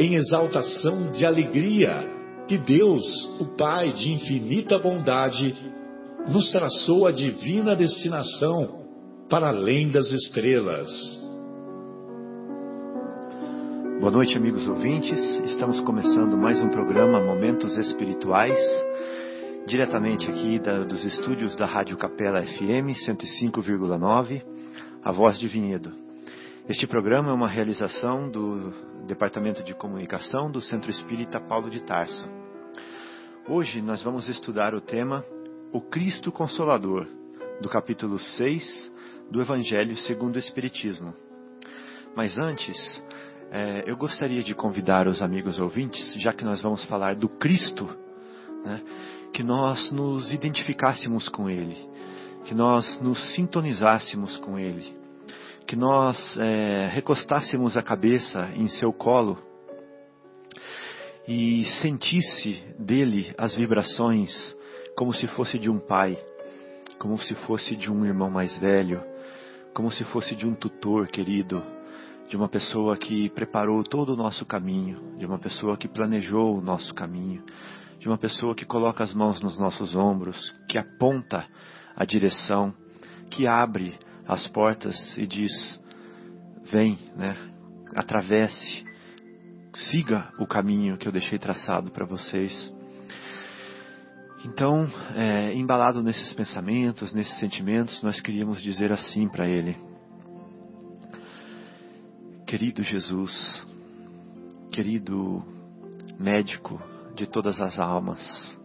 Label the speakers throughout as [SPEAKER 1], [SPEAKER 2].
[SPEAKER 1] em exaltação de alegria que Deus, o Pai de infinita bondade, nos traçou a divina destinação para além das estrelas.
[SPEAKER 2] Boa noite, amigos ouvintes. Estamos começando mais um programa Momentos Espirituais diretamente aqui da, dos estúdios da Rádio Capela FM 105,9, A Voz de Vinhedo. Este programa é uma realização do Departamento de Comunicação do Centro Espírita Paulo de Tarso. Hoje nós vamos estudar o tema O Cristo Consolador, do capítulo 6 do Evangelho segundo o Espiritismo. Mas antes, é, eu gostaria de convidar os amigos ouvintes, já que nós vamos falar do Cristo, né, que nós nos identificássemos com Ele, que nós nos sintonizássemos com Ele, que nós é, recostássemos a cabeça em seu colo e sentisse dele as vibrações como se fosse de um pai, como se fosse de um irmão mais velho, como se fosse de um tutor querido, de uma pessoa que preparou todo o nosso caminho, de uma pessoa que planejou o nosso caminho, de uma pessoa que coloca as mãos nos nossos ombros, que aponta a direção, que abre as portas e diz: vem, né? atravesse, siga o caminho que eu deixei traçado para vocês. Então, é, embalado nesses pensamentos, nesses sentimentos, nós queríamos dizer assim para ele: Querido Jesus, querido médico de todas as almas.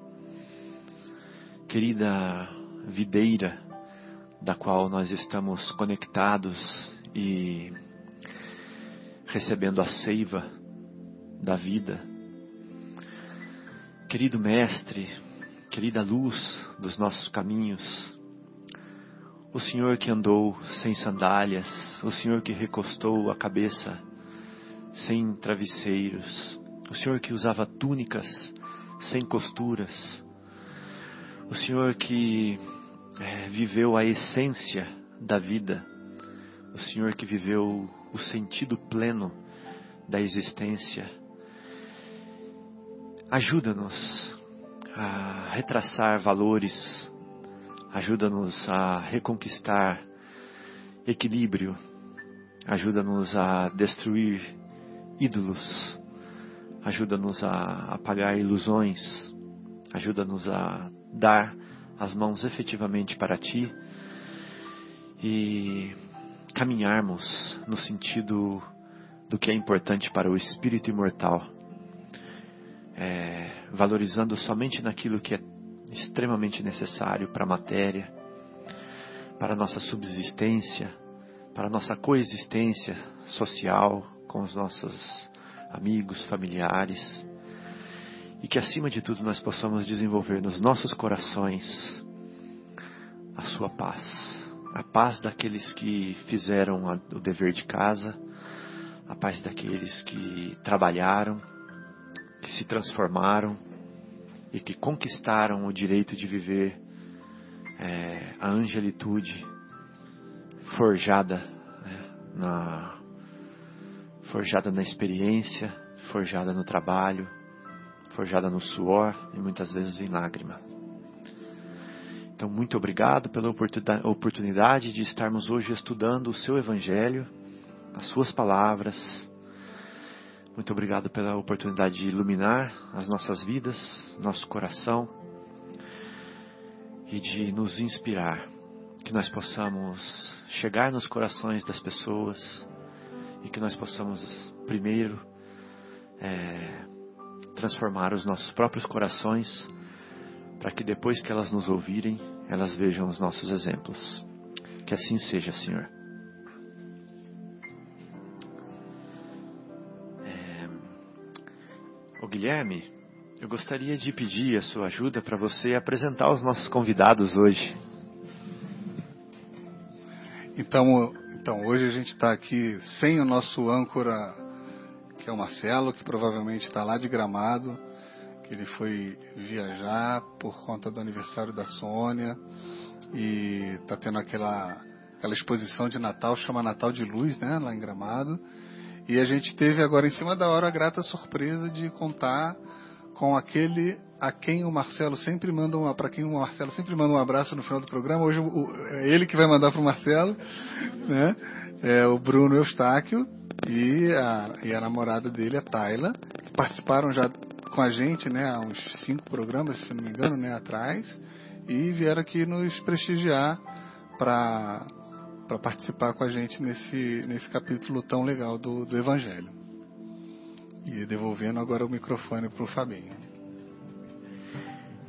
[SPEAKER 2] Querida videira da qual nós estamos conectados e recebendo a seiva da vida. Querido Mestre, querida luz dos nossos caminhos, o Senhor que andou sem sandálias, o Senhor que recostou a cabeça sem travesseiros, o Senhor que usava túnicas sem costuras. O Senhor que é, viveu a essência da vida. O Senhor que viveu o sentido pleno da existência. Ajuda-nos a retraçar valores, ajuda-nos a reconquistar equilíbrio, ajuda-nos a destruir ídolos, Ajuda-nos a apagar ilusões. Ajuda-nos a dar as mãos efetivamente para Ti e caminharmos no sentido do que é importante para o espírito imortal, é, valorizando somente naquilo que é extremamente necessário para a matéria, para a nossa subsistência, para a nossa coexistência social com os nossos amigos, familiares, e que acima de tudo nós possamos desenvolver nos nossos corações a sua paz, a paz daqueles que fizeram o dever de casa, a paz daqueles que trabalharam, que se transformaram e que conquistaram o direito de viver é, a angelitude forjada né, na forjada na experiência, forjada no trabalho, forjada no suor e muitas vezes em lágrima. Então, muito obrigado pela oportunidade de estarmos hoje estudando o seu Evangelho, as suas palavras, Muito obrigado pela oportunidade de iluminar as nossas vidas, nosso coração e de nos inspirar. Que nós possamos chegar nos corações das pessoas e que nós possamos, primeiro, é, transformar os nossos próprios corações para que depois que elas nos ouvirem, elas vejam os nossos exemplos. Que assim seja, Senhor. O Guilherme, eu gostaria de pedir a sua ajuda para você apresentar os nossos convidados hoje.
[SPEAKER 3] Então, então hoje a gente está aqui sem o nosso âncora, que é o Marcelo, que provavelmente está lá de Gramado, que ele foi viajar por conta do aniversário da Sônia e está tendo aquela aquela exposição de Natal, chama Natal de Luz, né, lá em Gramado. E a gente teve agora em cima da hora a grata surpresa de contar com aquele a quem o Marcelo sempre manda uma para quem o Marcelo sempre manda um abraço no final do programa. Hoje o, é ele que vai mandar para o Marcelo, né? É o Bruno Eustáquio e a, e a namorada dele, a Tayla, que participaram já com a gente, né, há uns cinco programas, se não me engano, né, atrás, e vieram aqui nos prestigiar para para participar com a gente nesse, nesse capítulo tão legal do, do Evangelho. E devolvendo agora o microfone para o Fabinho.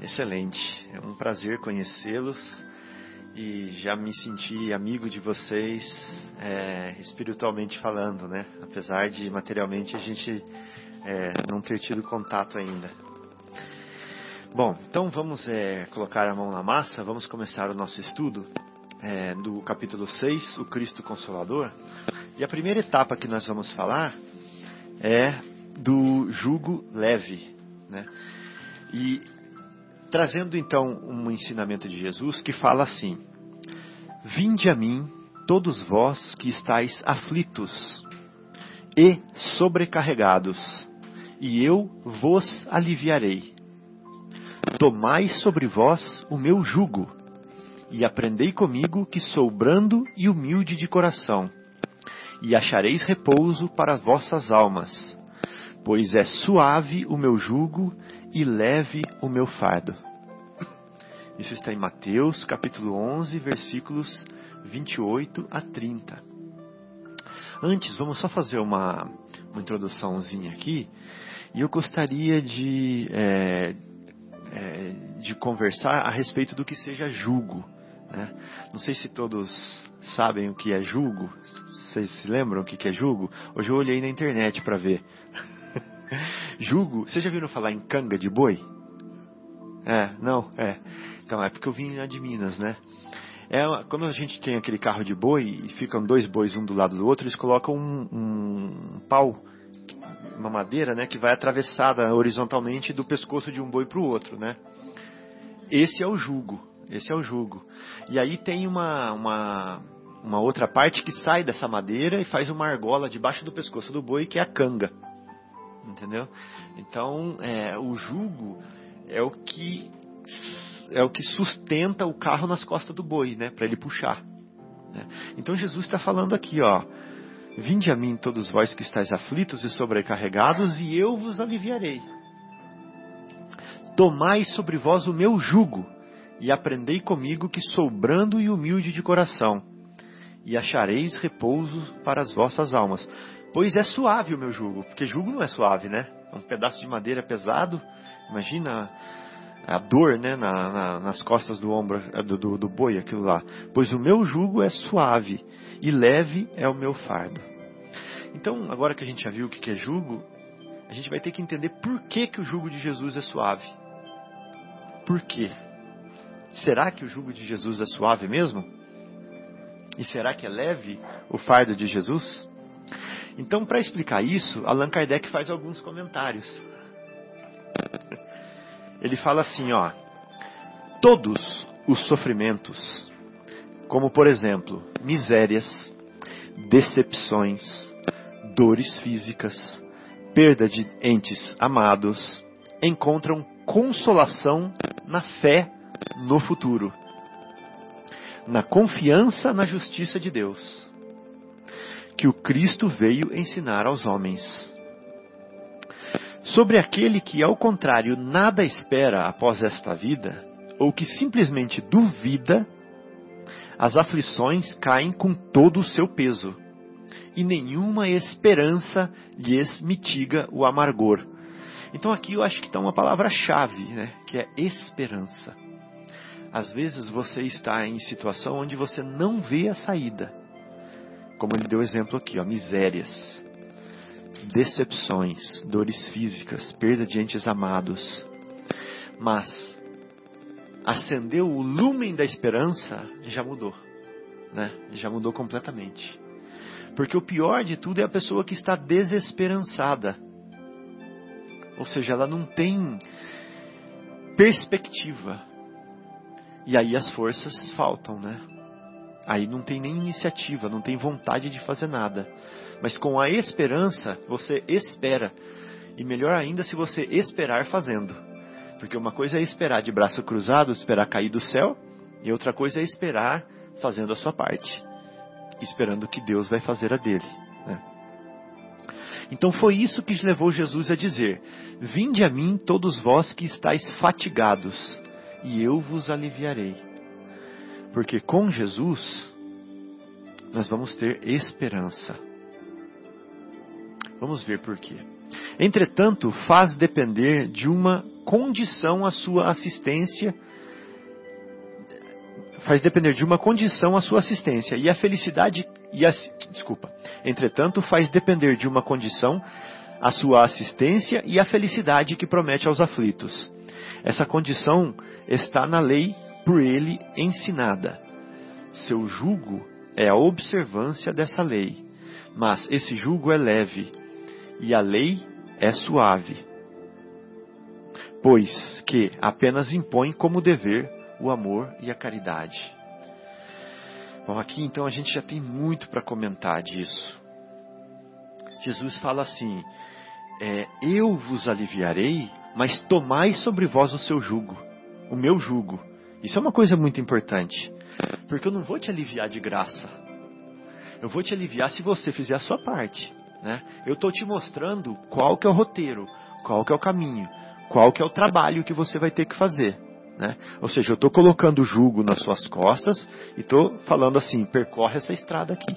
[SPEAKER 2] Excelente, é um prazer conhecê-los e já me senti amigo de vocês é, espiritualmente falando, né? Apesar de materialmente a gente é, não ter tido contato ainda. Bom, então vamos é, colocar a mão na massa, vamos começar o nosso estudo é, do capítulo 6, o Cristo Consolador. E a primeira etapa que nós vamos falar é do jugo leve. Né? E trazendo então um ensinamento de Jesus que fala assim: Vinde a mim, todos vós que estáis aflitos e sobrecarregados, e eu vos aliviarei. Tomai sobre vós o meu jugo e aprendei comigo, que sou brando e humilde de coração, e achareis repouso para vossas almas, pois é suave o meu jugo e leve o meu fardo. Isso está em Mateus, capítulo 11, versículos 28 a 30. Antes, vamos só fazer uma, uma introduçãozinha aqui, e eu gostaria de, é, é, de conversar a respeito do que seja jugo. Né? Não sei se todos sabem o que é julgo. Vocês se lembram o que é julgo? Hoje eu olhei na internet para ver. julgo, vocês já viram falar em canga de boi? É, não? É. Então, é porque eu vim de Minas, né? É, quando a gente tem aquele carro de boi e ficam dois bois um do lado do outro, eles colocam um, um, pau, uma madeira, né, que vai atravessada horizontalmente do pescoço de um boi para o outro, né? Esse é o jugo. Esse é o jugo. E aí tem uma, uma, uma outra parte que sai dessa madeira e faz uma argola debaixo do pescoço do boi, que é a canga. Entendeu? Então, é, o jugo é o que é o que sustenta o carro nas costas do boi, né, para ele puxar. Né? Então Jesus está falando aqui, ó, vinde a mim todos vós que estáis aflitos e sobrecarregados, e eu vos aliviarei. Tomai sobre vós o meu jugo e aprendei comigo que sou brando e humilde de coração, e achareis repouso para as vossas almas. Pois é suave o meu jugo, porque jugo não é suave, né? É um pedaço de madeira pesado. Imagina a dor né, na, na, nas costas do ombro eh, do, do, do boi, aquilo lá. Pois o meu jugo é suave e leve é o meu fardo. Então, agora que a gente já viu o que é jugo, a gente vai ter que entender por que, que o jugo de Jesus é suave. Por quê? Será que o jugo de Jesus é suave mesmo? E será que é leve o fardo de Jesus? Então, para explicar isso, Allan Kardec faz alguns comentários. Ele fala assim, ó: Todos os sofrimentos, como por exemplo, misérias, decepções, dores físicas, perda de entes amados, encontram consolação na fé no futuro, na confiança na justiça de Deus, que o Cristo veio ensinar aos homens. Sobre aquele que, ao contrário, nada espera após esta vida, ou que simplesmente duvida, as aflições caem com todo o seu peso, e nenhuma esperança lhes mitiga o amargor. Então aqui eu acho que está uma palavra-chave, né, que é esperança. Às vezes você está em situação onde você não vê a saída. Como ele deu exemplo aqui, ó, misérias, decepções, dores físicas, perda de entes amados. Mas acendeu o lumen da esperança, já mudou, né? Já mudou completamente. Porque o pior de tudo é a pessoa que está desesperançada. Ou seja, ela não tem perspectiva. E aí as forças faltam, né? Aí não tem nem iniciativa, não tem vontade de fazer nada. Mas com a esperança, você espera. E melhor ainda se você esperar fazendo. Porque uma coisa é esperar de braço cruzado, esperar cair do céu, e outra coisa é esperar fazendo a sua parte, esperando que Deus vai fazer a dele. Né? Então foi isso que levou Jesus a dizer: Vinde a mim, todos vós que estáis fatigados, e eu vos aliviarei. Porque com Jesus nós vamos ter esperança. Vamos ver por quê. Entretanto, faz depender de uma condição a sua assistência, faz depender de uma condição a sua assistência e a felicidade e a, desculpa. Entretanto, faz depender de uma condição a sua assistência e a felicidade que promete aos aflitos. Essa condição está na lei por ele ensinada. Seu jugo é a observância dessa lei, mas esse jugo é leve e a lei é suave, pois que apenas impõe como dever o amor e a caridade. Bom, aqui então a gente já tem muito para comentar disso. Jesus fala assim: é, Eu vos aliviarei, mas tomai sobre vós o seu jugo, o meu jugo. Isso é uma coisa muito importante, porque eu não vou te aliviar de graça. Eu vou te aliviar se você fizer a sua parte. Né? Eu estou te mostrando qual que é o roteiro, qual que é o caminho, qual que é o trabalho que você vai ter que fazer. Né? Ou seja, eu estou colocando o jugo nas suas costas e estou falando assim: percorre essa estrada aqui.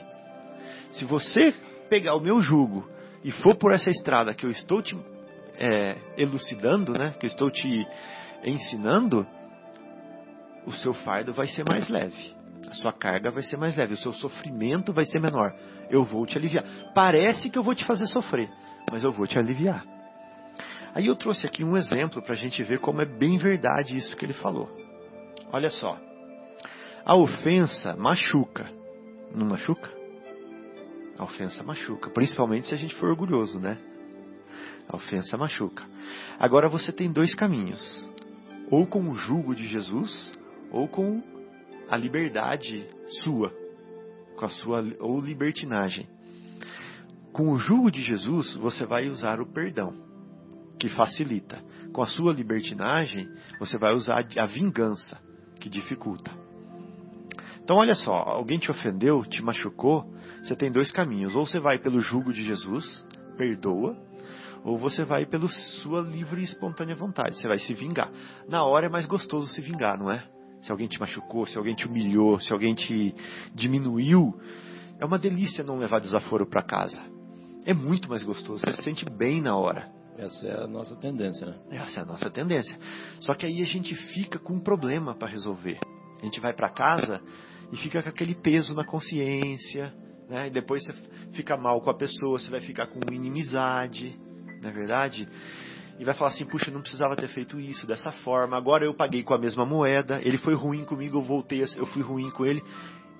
[SPEAKER 2] Se você pegar o meu jugo e for por essa estrada que eu estou te é, elucidando, né? que eu estou te ensinando, o seu fardo vai ser mais leve. A sua carga vai ser mais leve, o seu sofrimento vai ser menor. Eu vou te aliviar. Parece que eu vou te fazer sofrer, mas eu vou te aliviar. Aí eu trouxe aqui um exemplo para a gente ver como é bem verdade isso que ele falou. Olha só. A ofensa machuca. Não machuca? A ofensa machuca. Principalmente se a gente for orgulhoso, né? A ofensa machuca. Agora você tem dois caminhos: ou com o jugo de Jesus, ou com a liberdade sua, com a sua ou libertinagem. Com o jugo de Jesus, você vai usar o perdão, que facilita. Com a sua libertinagem, você vai usar a vingança, que dificulta. Então, olha só, alguém te ofendeu, te machucou, você tem dois caminhos. Ou você vai pelo jugo de Jesus, perdoa, ou você vai pela sua livre e espontânea vontade, você vai se vingar. Na hora é mais gostoso se vingar, não é? Se alguém te machucou, se alguém te humilhou, se alguém te diminuiu, é uma delícia não levar desaforo para casa. É muito mais gostoso, você se sente bem na hora.
[SPEAKER 4] Essa é a nossa tendência, né?
[SPEAKER 2] Essa é a nossa tendência. Só que aí a gente fica com um problema para resolver. A gente vai para casa e fica com aquele peso na consciência, né? E depois você fica mal com a pessoa, você vai ficar com inimizade, não é verdade? E vai falar assim: puxa, não precisava ter feito isso dessa forma. Agora eu paguei com a mesma moeda. Ele foi ruim comigo, eu voltei, eu fui ruim com ele.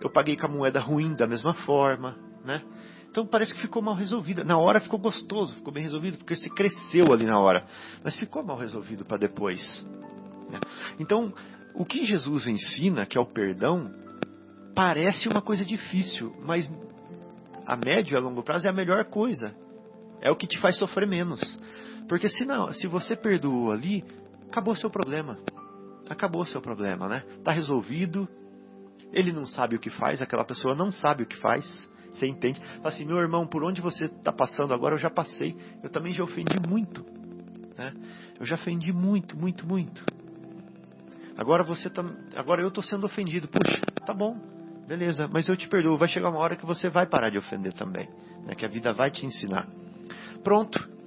[SPEAKER 2] Eu paguei com a moeda ruim da mesma forma, né? Então parece que ficou mal resolvida. Na hora ficou gostoso, ficou bem resolvido, porque você cresceu ali na hora. Mas ficou mal resolvido para depois. Né? Então, o que Jesus ensina, que é o perdão, parece uma coisa difícil, mas a médio e a longo prazo é a melhor coisa. É o que te faz sofrer menos. Porque se não, se você perdoou ali, acabou seu problema. Acabou seu problema, né? Tá resolvido. Ele não sabe o que faz, aquela pessoa não sabe o que faz. Você entende? Fala assim, meu irmão, por onde você está passando agora, eu já passei. Eu também já ofendi muito. Né? Eu já ofendi muito, muito, muito. Agora você tá, agora eu estou sendo ofendido. Puxa, tá bom, beleza, mas eu te perdoo. Vai chegar uma hora que você vai parar de ofender também, né? que a vida vai te ensinar. Pronto.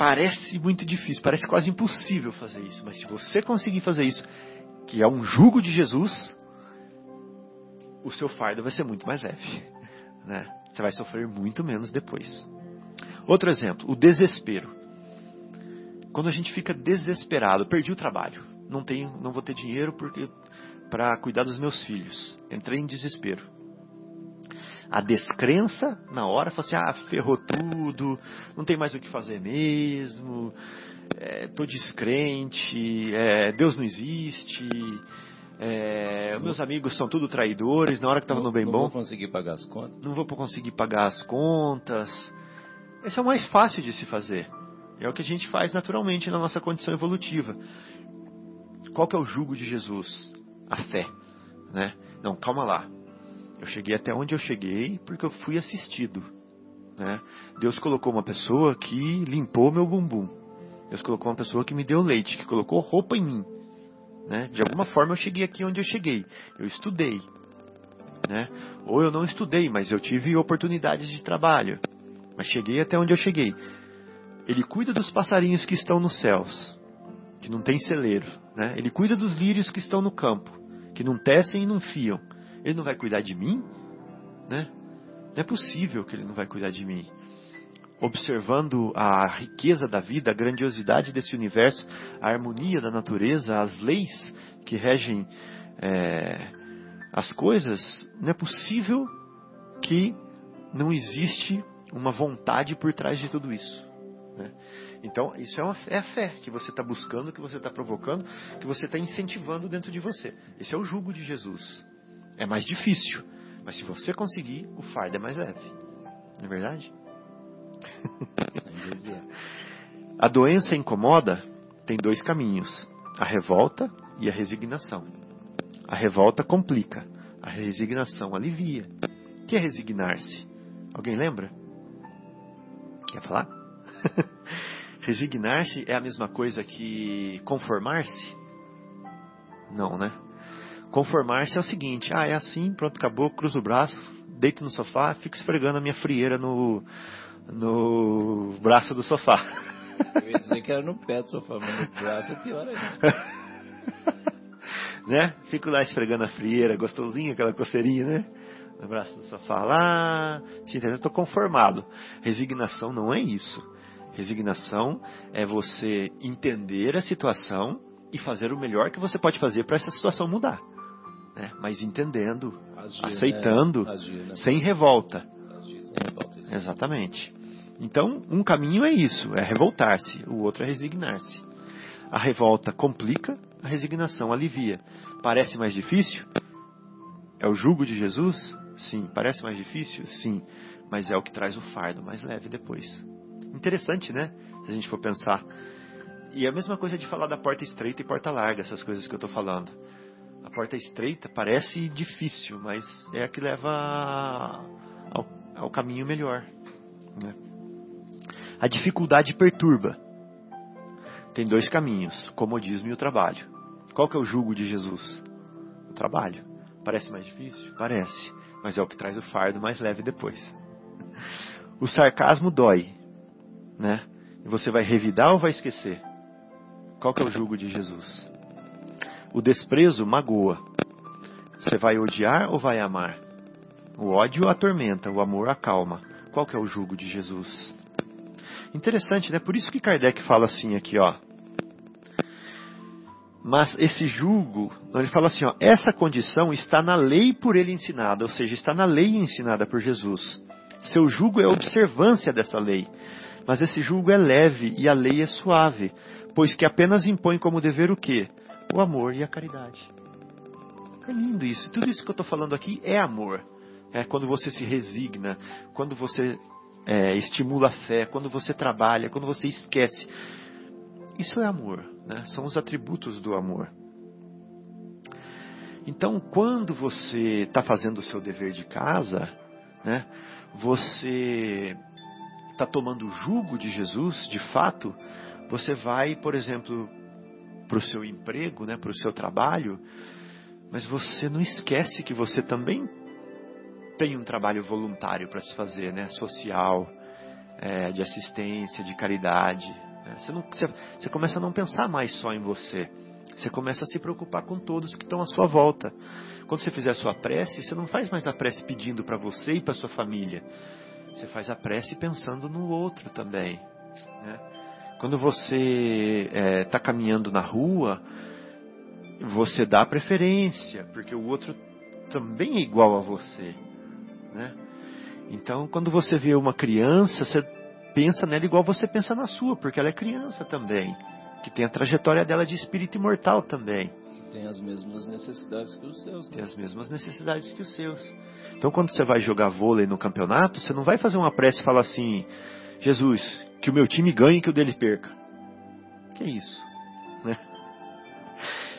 [SPEAKER 2] Parece muito difícil, parece quase impossível fazer isso, mas se você conseguir fazer isso, que é um jugo de Jesus, o seu fardo vai ser muito mais leve, né? Você vai sofrer muito menos depois. Outro exemplo, o desespero. Quando a gente fica desesperado, perdi o trabalho, não tenho, não vou ter dinheiro porque para cuidar dos meus filhos. Entrei em desespero. A descrença na hora, falou assim: ah, ferrou tudo, não tem mais o que fazer mesmo, estou é, descrente, é, Deus não existe, é, meus amigos são tudo traidores, na hora que estava no bem
[SPEAKER 4] não
[SPEAKER 2] bom.
[SPEAKER 4] Não vou conseguir pagar as contas.
[SPEAKER 2] Não vou conseguir pagar as contas. Esse é o mais fácil de se fazer. É o que a gente faz naturalmente na nossa condição evolutiva. Qual que é o jugo de Jesus? A fé, né? Não, calma lá. Eu cheguei até onde eu cheguei porque eu fui assistido, né? Deus colocou uma pessoa que limpou meu bumbum. Deus colocou uma pessoa que me deu leite, que colocou roupa em mim. Né? De alguma forma eu cheguei aqui onde eu cheguei. Eu estudei. Né? Ou eu não estudei, mas eu tive oportunidades de trabalho. Mas cheguei até onde eu cheguei. Ele cuida dos passarinhos que estão nos céus, que não tem celeiro. Né? Ele cuida dos lírios que estão no campo, que não tecem e não fiam. Ele não vai cuidar de mim? Né? Não é possível que ele não vai cuidar de mim observando a riqueza da vida, a grandiosidade desse universo, a harmonia da natureza, as leis que regem é, as coisas, não é possível que não existe uma vontade por trás de tudo isso. Né? Então, isso é, uma, é a fé que você está buscando, que você está provocando, que você está incentivando dentro de você. Esse é o jugo de Jesus. É mais difícil, mas se você conseguir, o fardo é mais leve. Não é verdade? a doença incomoda tem dois caminhos: a revolta e a resignação. A revolta complica, a resignação alivia. O que é resignar-se? Alguém lembra? Quer falar? Resignar-se é a mesma coisa que conformar-se? Não, né? Conformar-se é o seguinte: ah, é assim, pronto, acabou, cruzo o braço, deito no sofá, fico esfregando a minha frieira no, no braço do sofá.
[SPEAKER 4] Eu ia dizer que era no pé do sofá, mas no braço é pior ainda.
[SPEAKER 2] né? Fico lá esfregando a frieira, gostosinho, aquela coceirinha, né? No braço do sofá lá, te entendeu? Estou conformado. Resignação não é isso. Resignação é você entender a situação e fazer o melhor que você pode fazer para essa situação mudar. Né? Mas entendendo, Agir, aceitando, né? Agir, né? sem revolta. Agir, sem revolta Exatamente. Então, um caminho é isso, é revoltar-se, o outro é resignar-se. A revolta complica, a resignação alivia. Parece mais difícil? É o jugo de Jesus? Sim. Parece mais difícil? Sim. Mas é o que traz o fardo mais leve depois. Interessante, né? Se a gente for pensar. E é a mesma coisa de falar da porta estreita e porta larga, essas coisas que eu estou falando. Porta estreita parece difícil, mas é a que leva ao, ao caminho melhor. Né? A dificuldade perturba. Tem dois caminhos, comodismo e o trabalho. Qual que é o jugo de Jesus? O trabalho. Parece mais difícil? Parece. Mas é o que traz o fardo mais leve depois. O sarcasmo dói. Né? E você vai revidar ou vai esquecer? Qual que é o jugo de Jesus? O desprezo magoa. Você vai odiar ou vai amar? O ódio atormenta, o amor acalma. Qual que é o jugo de Jesus? Interessante, né? Por isso que Kardec fala assim aqui, ó. Mas esse julgo, ele fala assim, ó, essa condição está na lei por ele ensinada, ou seja, está na lei ensinada por Jesus. Seu julgo é observância dessa lei. Mas esse julgo é leve e a lei é suave, pois que apenas impõe como dever o quê? O amor e a caridade. É lindo isso. Tudo isso que eu estou falando aqui é amor. É quando você se resigna, quando você é, estimula a fé, quando você trabalha, quando você esquece. Isso é amor, né? são os atributos do amor. Então, quando você está fazendo o seu dever de casa, né, você está tomando o jugo de Jesus, de fato, você vai, por exemplo, para o seu emprego, né, para o seu trabalho, mas você não esquece que você também tem um trabalho voluntário para se fazer, né, social, é, de assistência, de caridade. Né? Você, não, você, você começa a não pensar mais só em você. Você começa a se preocupar com todos que estão à sua volta. Quando você fizer a sua prece, você não faz mais a prece pedindo para você e para sua família. Você faz a prece pensando no outro também. Né? Quando você está é, tá caminhando na rua, você dá preferência, porque o outro também é igual a você. Né? Então, quando você vê uma criança, você pensa nela igual você pensa na sua, porque ela é criança também que tem a trajetória dela de espírito imortal também.
[SPEAKER 4] Tem as mesmas necessidades que os seus.
[SPEAKER 2] Né? Tem as mesmas necessidades que os seus. Então, quando você vai jogar vôlei no campeonato, você não vai fazer uma prece e falar assim: Jesus, que o meu time ganhe e que o dele perca. Que isso? Né?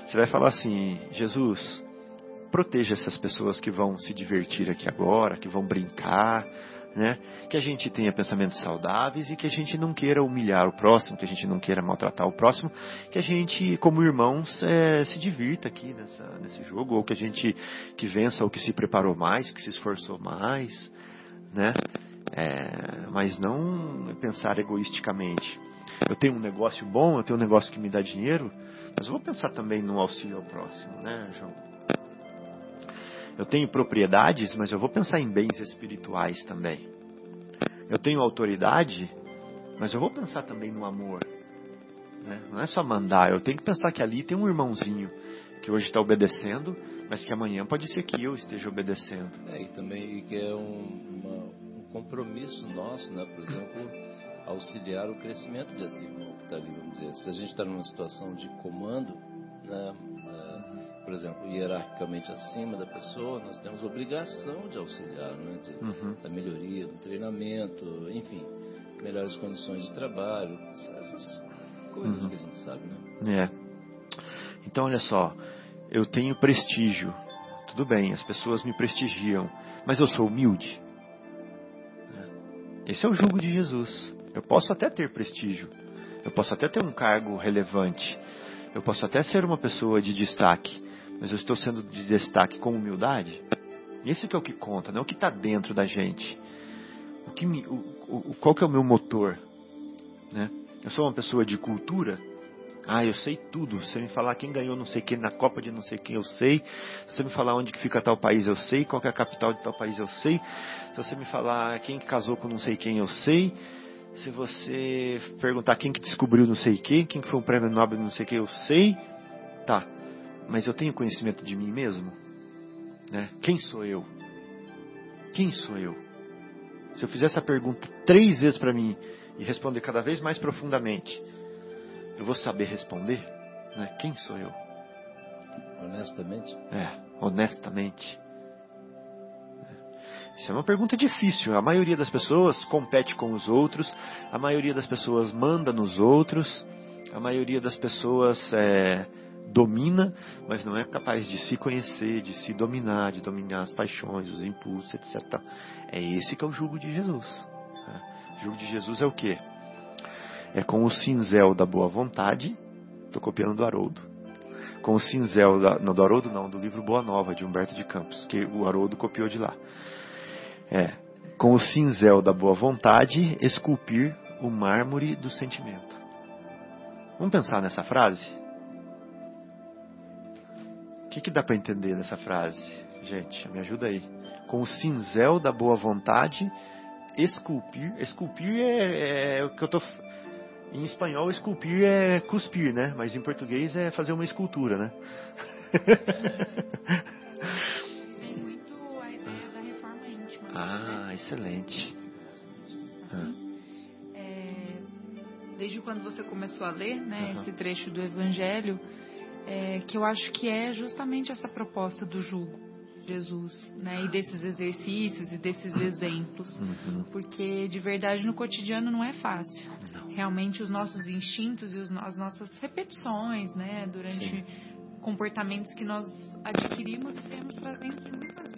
[SPEAKER 2] Você vai falar assim: Jesus, proteja essas pessoas que vão se divertir aqui agora, que vão brincar, né? Que a gente tenha pensamentos saudáveis e que a gente não queira humilhar o próximo, que a gente não queira maltratar o próximo, que a gente, como irmãos, é, se divirta aqui nessa, nesse jogo, ou que a gente que vença o que se preparou mais, que se esforçou mais, né? É, mas não pensar egoisticamente. Eu tenho um negócio bom, eu tenho um negócio que me dá dinheiro, mas eu vou pensar também no auxílio ao próximo, né, João? Eu tenho propriedades, mas eu vou pensar em bens espirituais também. Eu tenho autoridade, mas eu vou pensar também no amor. Né? Não é só mandar, eu tenho que pensar que ali tem um irmãozinho que hoje está obedecendo, mas que amanhã pode ser que eu esteja obedecendo.
[SPEAKER 4] É, e também que é um, uma, um compromisso nosso, né? por exemplo, auxiliar o crescimento desse irmão que está ali, vamos dizer. Se a gente está numa situação de comando, né? por exemplo, hierarquicamente acima da pessoa, nós temos obrigação de auxiliar, né? de, uhum. da melhoria, do treinamento, enfim, melhores condições de trabalho, essas coisas uhum. que a gente sabe, né?
[SPEAKER 2] É. Então, olha só, eu tenho prestígio, tudo bem, as pessoas me prestigiam, mas eu sou humilde. Esse é o jugo de Jesus. Eu posso até ter prestígio, eu posso até ter um cargo relevante, eu posso até ser uma pessoa de destaque, mas eu estou sendo de destaque com humildade. Esse que é o que conta, não é o que está dentro da gente. O que me, o, o, qual que é o meu motor? Né? Eu sou uma pessoa de cultura. Ah, eu sei tudo. Se você me falar quem ganhou não sei quem na Copa de não sei quem, eu sei. Se você me falar onde que fica tal país, eu sei. Qual é a capital de tal país, eu sei. Se você me falar quem que casou com não sei quem, eu sei. Se você perguntar quem que descobriu não sei quem, quem que foi um prêmio Nobel não sei quem, eu sei. Tá mas eu tenho conhecimento de mim mesmo? Né? Quem sou eu? Quem sou eu? Se eu fizer essa pergunta três vezes para mim e responder cada vez mais profundamente, eu vou saber responder? Né? Quem sou eu?
[SPEAKER 4] Honestamente?
[SPEAKER 2] É, honestamente. Isso é uma pergunta difícil. A maioria das pessoas compete com os outros, a maioria das pessoas manda nos outros, a maioria das pessoas é, domina, mas não é capaz de se conhecer, de se dominar, de dominar as paixões, os impulsos, etc. É esse que é o jugo de Jesus. Né? O jugo de Jesus é o que? É com o cinzel da boa vontade, estou copiando do Haroldo, com o cinzel, da, não do Haroldo não, do livro Boa Nova, de Humberto de Campos, que o Haroldo copiou de lá. É, com o cinzel da boa vontade, esculpir o mármore do sentimento. Vamos pensar nessa frase? O que, que dá para entender nessa frase? Gente, me ajuda aí. Com o cinzel da boa vontade, esculpir. Esculpir é, é o que eu tô. Em espanhol, esculpir é cuspir, né? Mas em português é fazer uma escultura, né?
[SPEAKER 5] Vem muito a ideia da reforma íntima. Né?
[SPEAKER 2] Ah, excelente.
[SPEAKER 5] Assim, é, desde quando você começou a ler né, uhum. esse trecho do Evangelho, é, que eu acho que é justamente essa proposta do jugo. Jesus, né? E desses exercícios e desses exemplos, uhum. porque de verdade no cotidiano não é fácil. Não. Realmente os nossos instintos e os, as nossas repetições, né? Durante Sim. comportamentos que nós adquirimos e dentro de muitas.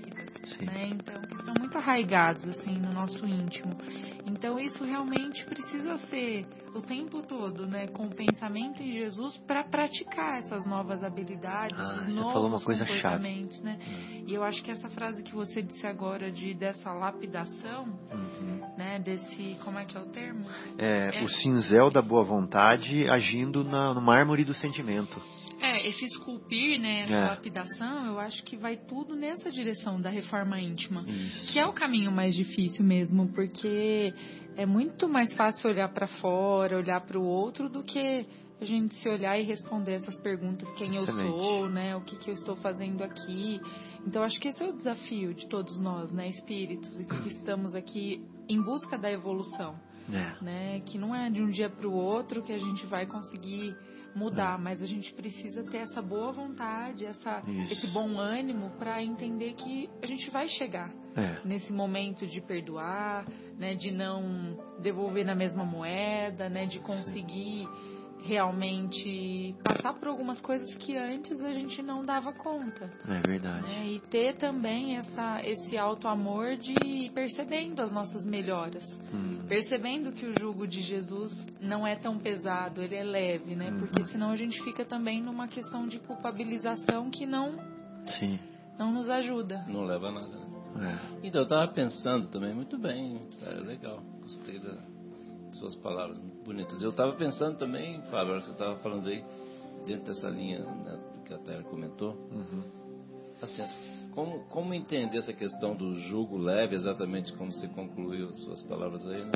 [SPEAKER 5] Né? Então, que estão muito arraigados assim no nosso íntimo. Então, isso realmente precisa ser o tempo todo, né, com o pensamento em Jesus para praticar essas novas habilidades,
[SPEAKER 2] Ah,
[SPEAKER 5] esses
[SPEAKER 2] você
[SPEAKER 5] novos
[SPEAKER 2] falou uma coisa
[SPEAKER 5] comportamentos, né? E eu acho que essa frase que você disse agora de dessa lapidação,
[SPEAKER 2] Uhum.
[SPEAKER 5] né, desse, como é que é o termo?
[SPEAKER 2] É,
[SPEAKER 5] É.
[SPEAKER 2] o cinzel da boa vontade agindo na, no mármore do sentimento.
[SPEAKER 5] É, esse esculpir, né, essa
[SPEAKER 2] É.
[SPEAKER 5] lapidação, eu acho que vai tudo nessa direção da reforma íntima.
[SPEAKER 2] Isso.
[SPEAKER 5] Que é o caminho mais difícil mesmo, porque é muito mais fácil olhar para fora, olhar para o outro, do que a gente se olhar e responder essas perguntas: quem eu
[SPEAKER 2] Excelente.
[SPEAKER 5] sou, né? O que, que eu estou fazendo aqui. Então, acho que esse é o desafio de todos nós, né? Espíritos, que estamos aqui em busca da evolução,
[SPEAKER 2] É.
[SPEAKER 5] né? Que não é de um dia para o outro que a gente vai conseguir mudar, mas a gente precisa ter essa boa vontade, essa,
[SPEAKER 2] Isso.
[SPEAKER 5] esse bom ânimo para entender que a gente vai chegar
[SPEAKER 2] É.
[SPEAKER 5] nesse momento de perdoar, né, de não devolver na mesma moeda, né, de conseguir realmente passar por algumas coisas que antes a gente não dava conta,
[SPEAKER 2] É verdade.
[SPEAKER 5] né, e ter também essa esse alto amor de ir percebendo as nossas melhoras,
[SPEAKER 2] Hum.
[SPEAKER 5] percebendo que o jugo de Jesus não é tão pesado, ele é leve, né,
[SPEAKER 2] Uhum.
[SPEAKER 5] porque senão a gente fica também numa questão de culpabilização que não
[SPEAKER 2] Sim.
[SPEAKER 5] não nos ajuda.
[SPEAKER 4] Não leva a nada. né?
[SPEAKER 2] É.
[SPEAKER 4] Então, eu estava pensando também, muito bem, cara, legal. Gostei das suas palavras, muito bonitas. Eu estava pensando também, Fábio, você estava falando aí, dentro dessa linha né, do que a Tayla comentou,
[SPEAKER 2] Uhum.
[SPEAKER 4] assim, como, como entender essa questão do jugo leve, exatamente como você concluiu as suas palavras aí, né?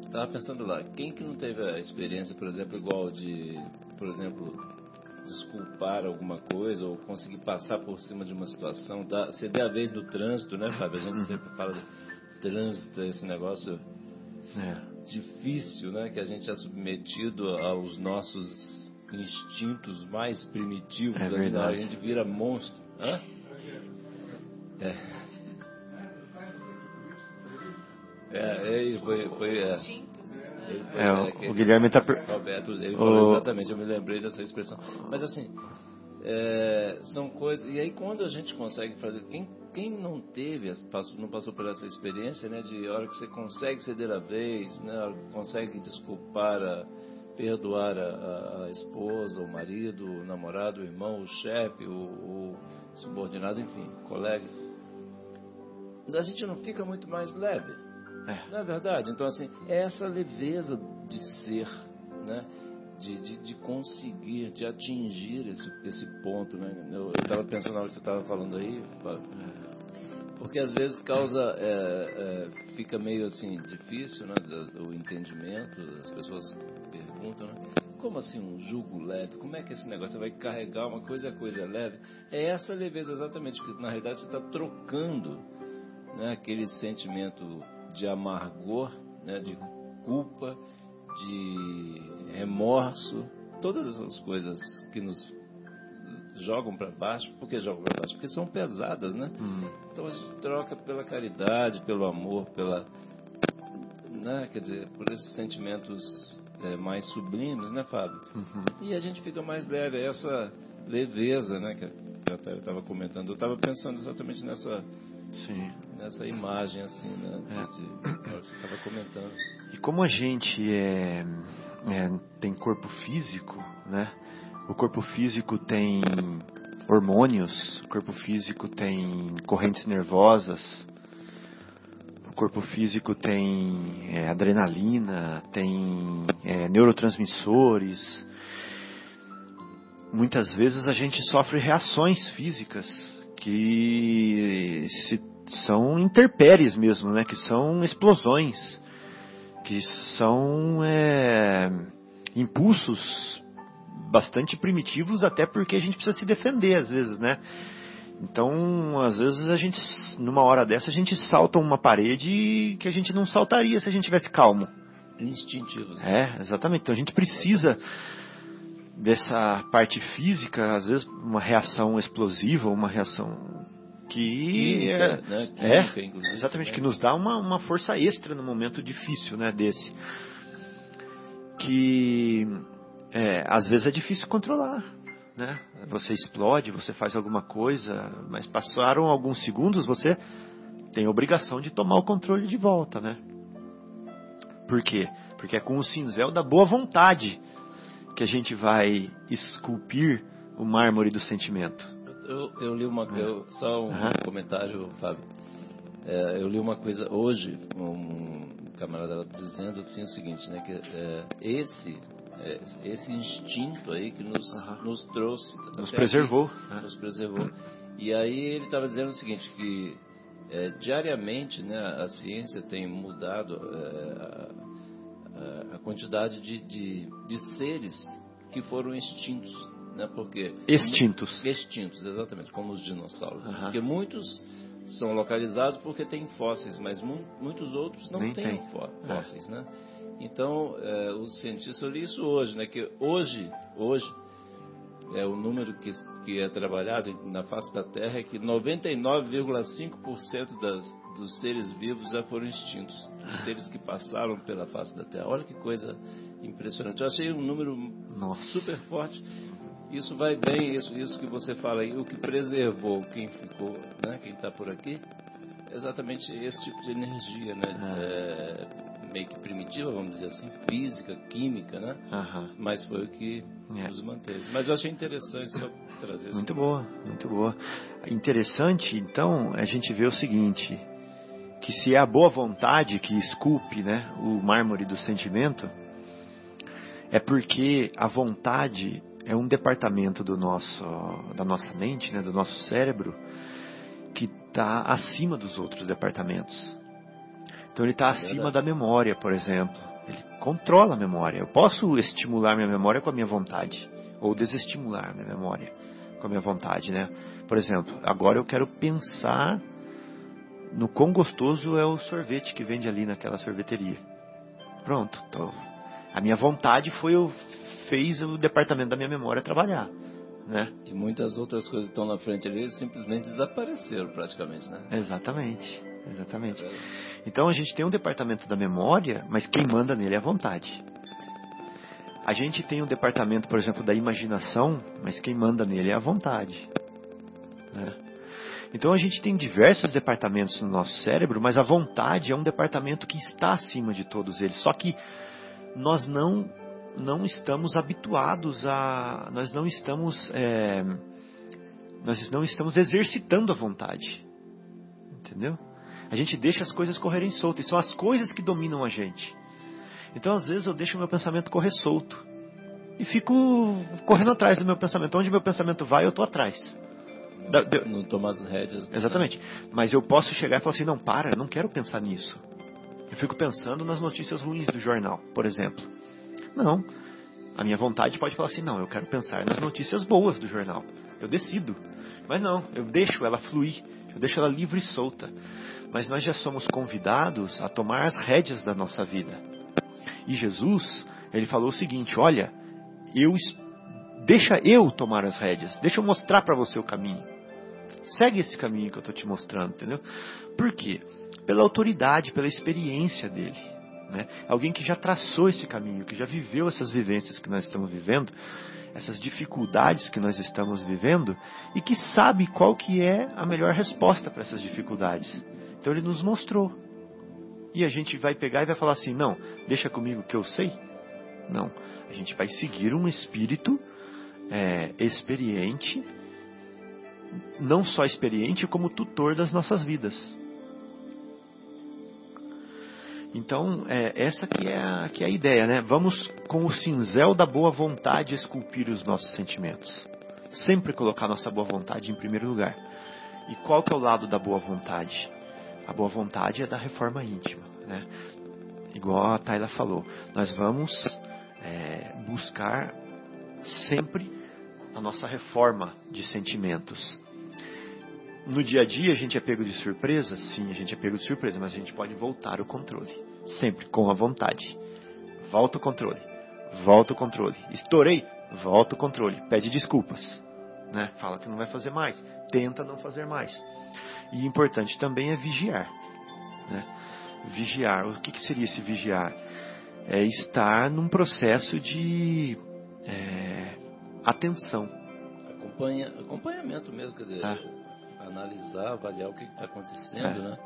[SPEAKER 4] Estava pensando lá, quem que não teve a experiência, por exemplo, igual de, por exemplo, desculpar alguma coisa ou conseguir passar por cima de uma situação, dar, ceder a vez do trânsito, né, Fábio? A gente sempre fala de trânsito, esse negócio
[SPEAKER 2] É.
[SPEAKER 4] difícil, né, que a gente é submetido aos nossos instintos mais primitivos,
[SPEAKER 2] É
[SPEAKER 4] né? a gente vira monstro. Hã? É. É, ele foi, foi, é.
[SPEAKER 2] É, o-
[SPEAKER 4] aquele-
[SPEAKER 2] o Guilherme tá per-
[SPEAKER 4] Roberto, ele
[SPEAKER 2] O-
[SPEAKER 4] falou exatamente, eu me lembrei dessa expressão. Mas assim, é, são coisas. E aí quando a gente consegue fazer. Quem, quem não teve, não passou por essa experiência, né? De hora que você consegue ceder a vez, né? hora que consegue desculpar, a, perdoar a, a- esposa, o marido, o namorado, o irmão, o chefe, o, o subordinado, enfim, colega. A gente não fica muito mais leve.
[SPEAKER 2] É.
[SPEAKER 4] Não é verdade? Então, assim, é essa leveza de ser, né? De, de, de conseguir, de atingir esse, esse ponto, né? Eu estava pensando na hora que você estava falando aí, Fábio, porque às vezes causa, é, é, fica meio assim, difícil, né? O entendimento, as pessoas perguntam, né? Como assim um jugo leve? Como é que esse negócio? Você vai carregar uma coisa e a coisa é leve? É essa leveza exatamente, porque na realidade você está trocando né, aquele sentimento de amargor, né, de culpa, de remorso, todas essas coisas que nos jogam para baixo. Por que jogam para baixo? Porque são pesadas, né?
[SPEAKER 2] Hum.
[SPEAKER 4] Então a gente troca pela caridade, pelo amor, pela, né, quer dizer, por esses sentimentos é, mais sublimes, né, Fábio?
[SPEAKER 2] Uhum.
[SPEAKER 4] E a gente fica mais leve, é essa leveza, né, que a estava comentando. Eu estava pensando exatamente nessa
[SPEAKER 2] Sim.
[SPEAKER 4] nessa imagem assim, né? De,
[SPEAKER 2] É.
[SPEAKER 4] de- que você estava comentando.
[SPEAKER 2] E como a gente é, é, tem corpo físico, né? O corpo físico tem hormônios, o corpo físico tem correntes nervosas, o corpo físico tem é, adrenalina, tem é, neurotransmissores. Muitas vezes a gente sofre reações físicas que se- são interpéries mesmo, né? Que são explosões que são é, impulsos bastante primitivos, até porque a gente precisa se defender às vezes, né? Então, às vezes a gente, numa hora dessa, a gente salta uma parede que a gente não saltaria se a gente tivesse calmo.
[SPEAKER 4] Instintivos.
[SPEAKER 2] É, exatamente. Então a gente precisa dessa parte física, às vezes uma reação explosiva, uma reação que
[SPEAKER 4] Química,
[SPEAKER 2] é,
[SPEAKER 4] né?
[SPEAKER 2] é,
[SPEAKER 4] Química, inclusive,
[SPEAKER 2] exatamente
[SPEAKER 4] né?
[SPEAKER 2] que nos dá uma, uma força extra no momento difícil, né, desse, que é, às vezes é difícil controlar, né? Você explode, você faz alguma coisa, mas passaram alguns segundos, você tem a obrigação de tomar o controle de volta, né? Por quê? Porque é com o cinzel da boa vontade que a gente vai esculpir o mármore do sentimento.
[SPEAKER 4] Eu, eu li uma eu, só um uhum. comentário, Fábio. É, eu li uma coisa hoje, um camarada dizendo assim o seguinte, né, que é, esse é, esse instinto aí que nos, uhum. nos trouxe,
[SPEAKER 2] nos preservou,
[SPEAKER 4] aqui, né? nos preservou. E aí ele estava dizendo o seguinte que é, diariamente, né, a ciência tem mudado é, a, a, quantidade de, de, de seres que foram extintos né? Porque
[SPEAKER 2] extintos.
[SPEAKER 4] Extintos, exatamente, como os dinossauros. Uhum. Porque muitos são localizados porque têm fósseis, mas mu muitos outros não Nem têm tem. fósseis, é. né? Então, é, os cientistas olham isso hoje, né? Que hoje, hoje é o número que, que é trabalhado na face da Terra é que 99,5% das dos seres vivos já foram extintos, os seres que passaram pela face da Terra. Olha que coisa impressionante. Eu achei um número Nossa. super forte isso vai bem, isso, isso que você fala aí, o que preservou quem ficou, né, quem está por aqui, é exatamente esse tipo de energia, né? É. É, meio que primitiva, vamos dizer assim, física, química, né? Mas foi o que é. nos manteve. Mas eu achei interessante só trazer isso.
[SPEAKER 2] Muito boa, muito boa. Interessante, então, a gente vê o seguinte, que se é a boa vontade que esculpe, né, o mármore do sentimento, é porque a vontade é um departamento do nosso, da nossa mente, né, do nosso cérebro, que está acima dos outros departamentos. Então ele está acima da memória, por exemplo. Ele controla a memória. Eu posso estimular minha memória com a minha vontade, ou desestimular minha memória com a minha vontade, né? Por exemplo, agora eu quero pensar no quão gostoso é o sorvete que vende ali naquela sorveteria. Pronto, tô. a minha vontade foi eu fez o departamento da minha memória trabalhar. Né?
[SPEAKER 4] E muitas outras coisas que estão na frente ali simplesmente desapareceram praticamente, né?
[SPEAKER 2] Exatamente, exatamente. É. Então a gente tem um departamento da memória, mas quem manda nele é a vontade. A gente tem um departamento, por exemplo, da imaginação, mas quem manda nele é a vontade. Né? Então a gente tem diversos departamentos no nosso cérebro, mas a vontade é um departamento que está acima de todos eles. Só que nós não não estamos habituados a. Nós não estamos. É, nós não estamos exercitando a vontade. Entendeu? A gente deixa as coisas correrem soltas. E são as coisas que dominam a gente. Então, às vezes, eu deixo o meu pensamento correr solto. E fico correndo atrás do meu pensamento. Onde meu pensamento vai, eu estou atrás.
[SPEAKER 4] Não toma as rédeas.
[SPEAKER 2] Né? Exatamente. Mas eu posso chegar e falar assim: não, para, eu não quero pensar nisso. Eu fico pensando nas notícias ruins do jornal, por exemplo. Não. A minha vontade pode falar assim: não, eu quero pensar nas notícias boas do jornal. Eu decido. Mas não, eu deixo ela fluir. Eu deixo ela livre e solta. Mas nós já somos convidados a tomar as rédeas da nossa vida. E Jesus, ele falou o seguinte: olha, eu deixa eu tomar as rédeas. Deixa eu mostrar para você o caminho. Segue esse caminho que eu estou te mostrando, entendeu? Por quê? Pela autoridade, pela experiência dele. Né? Alguém que já traçou esse caminho, que já viveu essas vivências que nós estamos vivendo, essas dificuldades que nós estamos vivendo e que sabe qual que é a melhor resposta para essas dificuldades. Então ele nos mostrou. E a gente vai pegar e vai falar assim: não, deixa comigo que eu sei. Não, a gente vai seguir um espírito é, experiente, não só experiente, como tutor das nossas vidas. Então, é, essa que é, a, que é a ideia, né? Vamos, com o cinzel da boa vontade, esculpir os nossos sentimentos. Sempre colocar nossa boa vontade em primeiro lugar. E qual que é o lado da boa vontade? A boa vontade é da reforma íntima, né? Igual a Tayla falou, nós vamos é, buscar sempre a nossa reforma de sentimentos no dia a dia a gente é pego de surpresa? Sim, a gente é pego de surpresa, mas a gente pode voltar o controle. Sempre, com a vontade. Volta o controle. Volta o controle. Estourei? Volta o controle. Pede desculpas. Né? Fala que não vai fazer mais. Tenta não fazer mais. E importante também é vigiar. Né? Vigiar. O que, que seria esse vigiar? É estar num processo de é, atenção
[SPEAKER 4] acompanha, acompanhamento mesmo, quer dizer,
[SPEAKER 2] Ah.
[SPEAKER 4] Analisar, avaliar o que está acontecendo,
[SPEAKER 2] É.
[SPEAKER 4] né?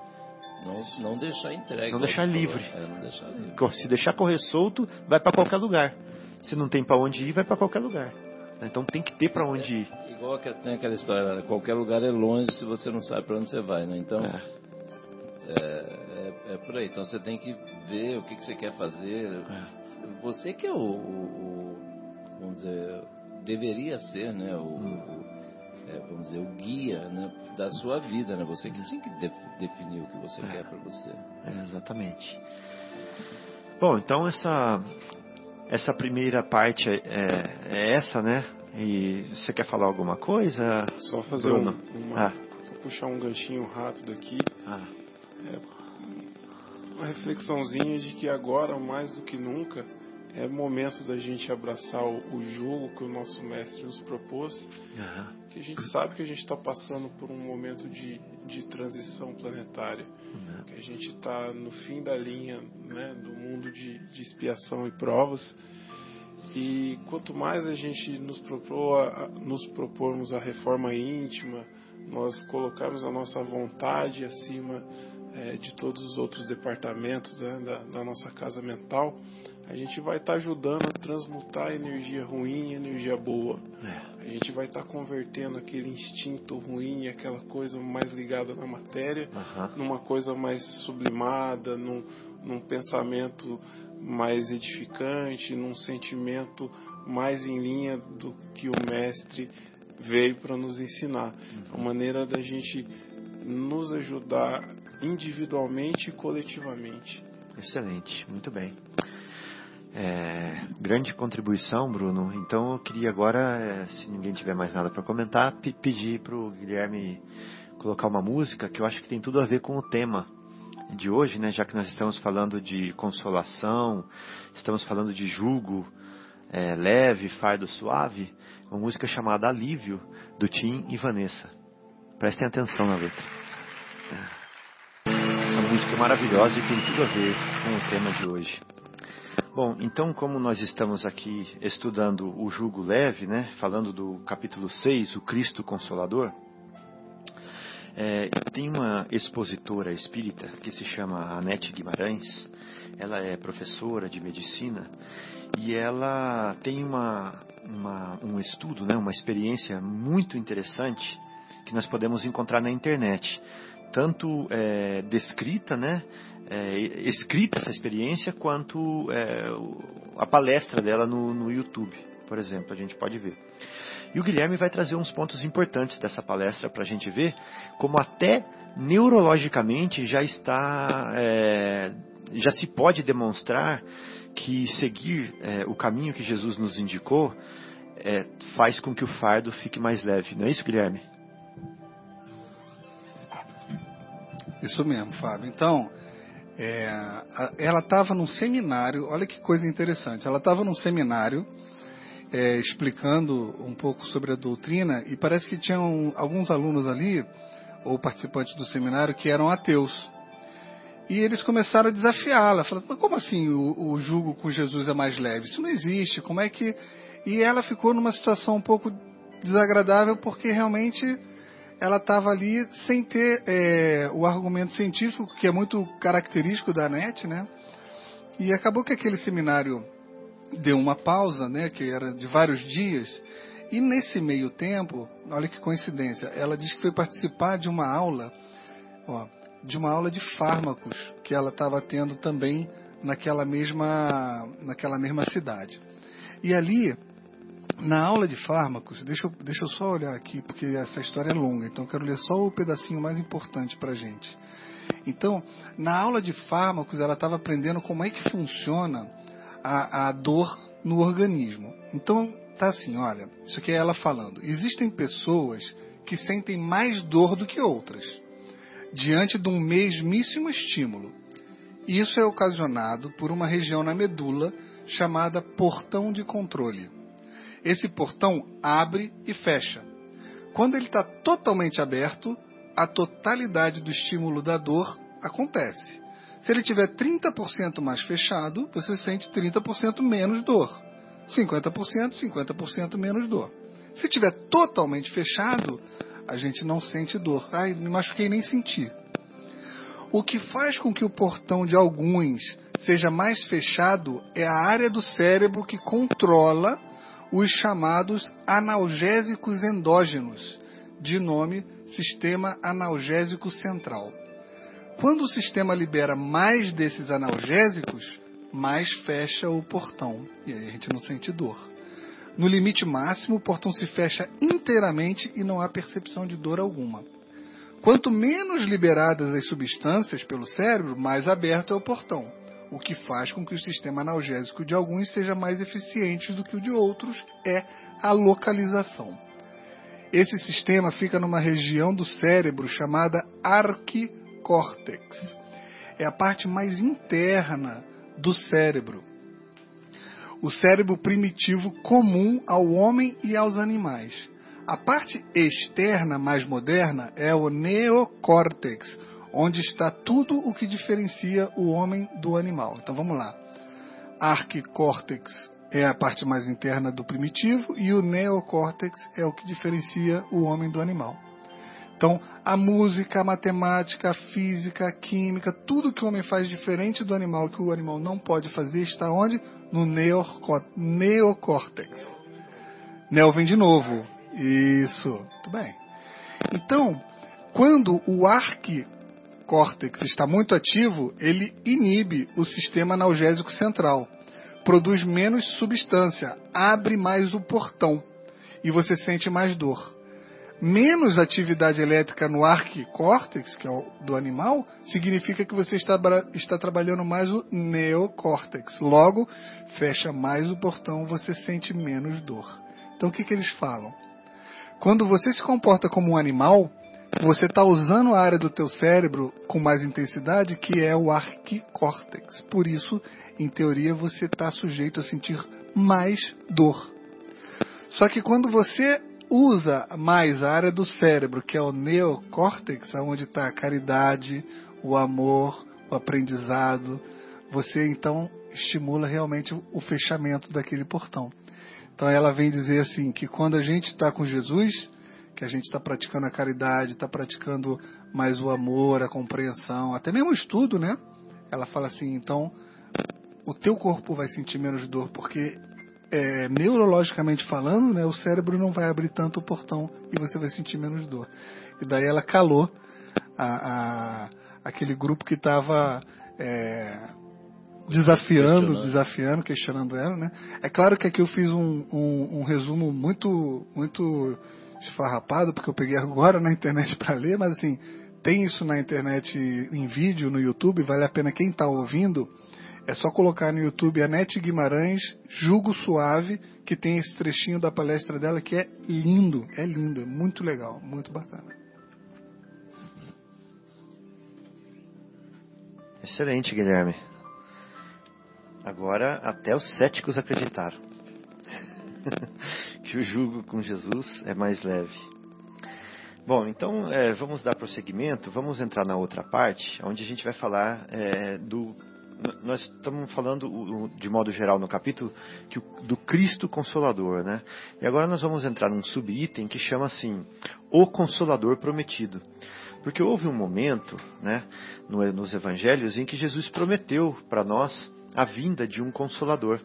[SPEAKER 4] Não, não deixar entregue.
[SPEAKER 2] Não deixar livre.
[SPEAKER 4] É, não deixar livre.
[SPEAKER 2] Se deixar correr solto, vai para qualquer lugar. Se não tem para onde ir, vai para qualquer lugar. Então tem que ter para onde ir.
[SPEAKER 4] Igual que tem aquela história, né? qualquer lugar é longe se você não sabe para onde você vai, né? Então,
[SPEAKER 2] É.
[SPEAKER 4] é, é, é por aí. Então você tem que ver o que, que você quer fazer.
[SPEAKER 2] É.
[SPEAKER 4] Você que é o, o- o- vamos dizer, deveria ser, né? O,
[SPEAKER 2] Hum.
[SPEAKER 4] É, vamos dizer, o guia né? da sua vida, né? Você que tinha que de- definir o que você
[SPEAKER 2] É.
[SPEAKER 4] quer para você.
[SPEAKER 2] É, exatamente. Bom, então essa essa primeira parte é, é essa, né? E você quer falar alguma coisa?
[SPEAKER 6] Só fazer
[SPEAKER 2] Bruno?
[SPEAKER 6] um, uma,
[SPEAKER 2] Ah.
[SPEAKER 6] só puxar um ganchinho rápido aqui,
[SPEAKER 2] Ah,
[SPEAKER 6] uma reflexãozinha de que agora mais do que nunca é momento da gente abraçar o, o jogo que o nosso mestre nos propôs,
[SPEAKER 2] aham,
[SPEAKER 6] que a gente sabe que a gente está passando por um momento de, de transição planetária,
[SPEAKER 2] né?
[SPEAKER 6] que a gente está no fim da linha né, do mundo de, de expiação e provas. E quanto mais a gente nos, propor, a- nos propormos a reforma íntima, nós colocarmos a nossa vontade acima eh, de todos os outros departamentos né, da, da nossa casa mental, a gente vai estar ajudando a transmutar energia ruim em energia boa.
[SPEAKER 2] É,
[SPEAKER 6] A gente vai estar convertendo aquele instinto ruim, aquela coisa mais ligada na matéria,
[SPEAKER 2] aham,
[SPEAKER 6] numa coisa mais sublimada, num, num pensamento mais edificante, num sentimento mais em linha do que o mestre veio para nos ensinar. A maneira da gente nos ajudar individualmente e coletivamente.
[SPEAKER 2] excelente, muito bem. É, grande contribuição, Bruno. Então eu queria agora, é, se ninguém tiver mais nada para comentar, pe- pedir para o Guilherme colocar uma música que eu acho que tem tudo a ver com o tema de hoje, né? Já que nós estamos falando de consolação, estamos falando de jugo é, leve, fardo suave, uma música chamada Alívio do Tim e Vanessa. Prestem atenção na letra. Essa música é maravilhosa e tem tudo a ver com o tema de hoje. Bom, então como nós estamos aqui estudando o jugo leve, né, falando do capítulo 6, o Cristo Consolador, é, tem uma expositora espírita que se chama Anete Guimarães, ela é professora de medicina e ela tem uma, uma- um estudo, né, uma experiência muito interessante que nós podemos encontrar na internet. Tanto é, descrita, né, é, escrita essa experiência, quanto é, a palestra dela no, no YouTube, por exemplo, a gente pode ver. E o Guilherme vai trazer uns pontos importantes dessa palestra para a gente ver como até neurologicamente já está, é, já se pode demonstrar que seguir é, o caminho que Jesus nos indicou é, faz com que o fardo fique mais leve. Não é isso, Guilherme?
[SPEAKER 3] Isso mesmo, Fábio. Então, é, ela estava num seminário, olha que coisa interessante. Ela estava num seminário é, explicando um pouco sobre a doutrina e parece que tinham alguns alunos ali, ou participantes do seminário, que eram ateus. E eles começaram a desafiá-la, falando, mas como assim o, o jugo com Jesus é mais leve? Isso não existe, como é que... E ela ficou numa situação um pouco desagradável porque realmente ela estava ali sem ter é, o argumento científico, que é muito característico da NET, né? E acabou que aquele seminário deu uma pausa, né, que era de vários dias, e nesse meio tempo, olha que coincidência, ela disse que foi participar de uma aula, ó, de uma aula de fármacos que ela estava tendo também naquela mesma, naquela mesma cidade. E ali, na aula de fármacos, deixa eu, deixa eu só olhar aqui, porque essa história é longa, então eu quero ler só o pedacinho mais importante para a gente. Então, na aula de fármacos, ela estava aprendendo como é que funciona a, a dor no organismo. Então, tá assim, olha, isso aqui é ela falando. Existem pessoas que sentem mais dor do que outras, diante de um mesmíssimo estímulo. Isso é ocasionado por uma região na medula chamada portão de controle. Esse portão abre e fecha. Quando ele está totalmente aberto, a totalidade do estímulo da dor acontece. Se ele tiver 30% mais fechado, você sente 30% menos dor. 50%, 50% menos dor. Se tiver totalmente fechado, a gente não sente dor. Ai, me machuquei nem senti. O que faz com que o portão de alguns seja mais fechado é a área do cérebro que controla os chamados analgésicos endógenos, de nome sistema analgésico central. Quando o sistema libera mais desses analgésicos, mais fecha o portão e aí a gente não sente dor. No limite máximo, o portão se fecha inteiramente e não há percepção de dor alguma. Quanto menos liberadas as substâncias pelo cérebro, mais aberto é o portão, o que faz com que o sistema analgésico de alguns seja mais eficiente do que o de outros é a localização. Esse sistema fica numa região do cérebro chamada arquicórtex. É a parte mais interna do cérebro. O cérebro primitivo comum ao homem e aos animais. A parte externa mais moderna é o neocórtex, onde está tudo o que diferencia o homem do animal. Então vamos lá. Arquicórtex é a parte mais interna do primitivo e o neocórtex é o que diferencia o homem do animal. Então, a música, a matemática, a física, a química, tudo que o homem faz diferente do animal, que o animal não pode fazer, está onde? No neocórtex. Neo vem de novo. Isso, muito bem. Então, quando o arquicórtex está muito ativo, ele inibe o sistema analgésico central, produz menos substância, abre mais o portão e você sente mais dor. Menos atividade elétrica no arquicórtex, que é o do animal, significa que você está, está trabalhando mais o neocórtex. Logo, fecha mais o portão, você sente menos dor. Então, o que, que eles falam? Quando você se comporta como um animal, você está usando a área do teu cérebro com mais intensidade, que é o arquicórtex. Por isso, em teoria, você está sujeito a sentir mais dor. Só que quando você usa mais a área do cérebro, que é o neocórtex, onde está a caridade, o amor, o aprendizado, você então estimula realmente o fechamento daquele portão. Então ela vem dizer assim que quando a gente está com Jesus, que a gente está praticando a caridade, está praticando mais o amor, a compreensão, até mesmo o estudo, né? Ela fala assim, então o teu corpo vai sentir menos dor porque é, neurologicamente falando, né, o cérebro não vai abrir tanto o portão e você vai sentir menos dor. E daí ela calou a, a aquele grupo que estava é, desafiando, desafiando, questionando ela, né? É claro que aqui eu fiz um, um, um resumo muito, muito esfarrapado, porque eu peguei agora na internet para ler, mas assim, tem isso na internet em vídeo, no YouTube, vale a pena quem está ouvindo, é só colocar no YouTube Anete Guimarães, Jugo Suave, que tem esse trechinho da palestra dela que é lindo, é lindo, é muito legal, muito bacana.
[SPEAKER 2] Excelente, Guilherme. Agora até os céticos acreditaram que o jugo com Jesus é mais leve. Bom, então é, vamos dar prosseguimento, vamos entrar na outra parte, onde a gente vai falar é, do. Nós estamos falando de modo geral no capítulo que, do Cristo Consolador, né? E agora nós vamos entrar num subitem que chama assim: O Consolador Prometido. Porque houve um momento, né, nos evangelhos em que Jesus prometeu para nós a vinda de um consolador.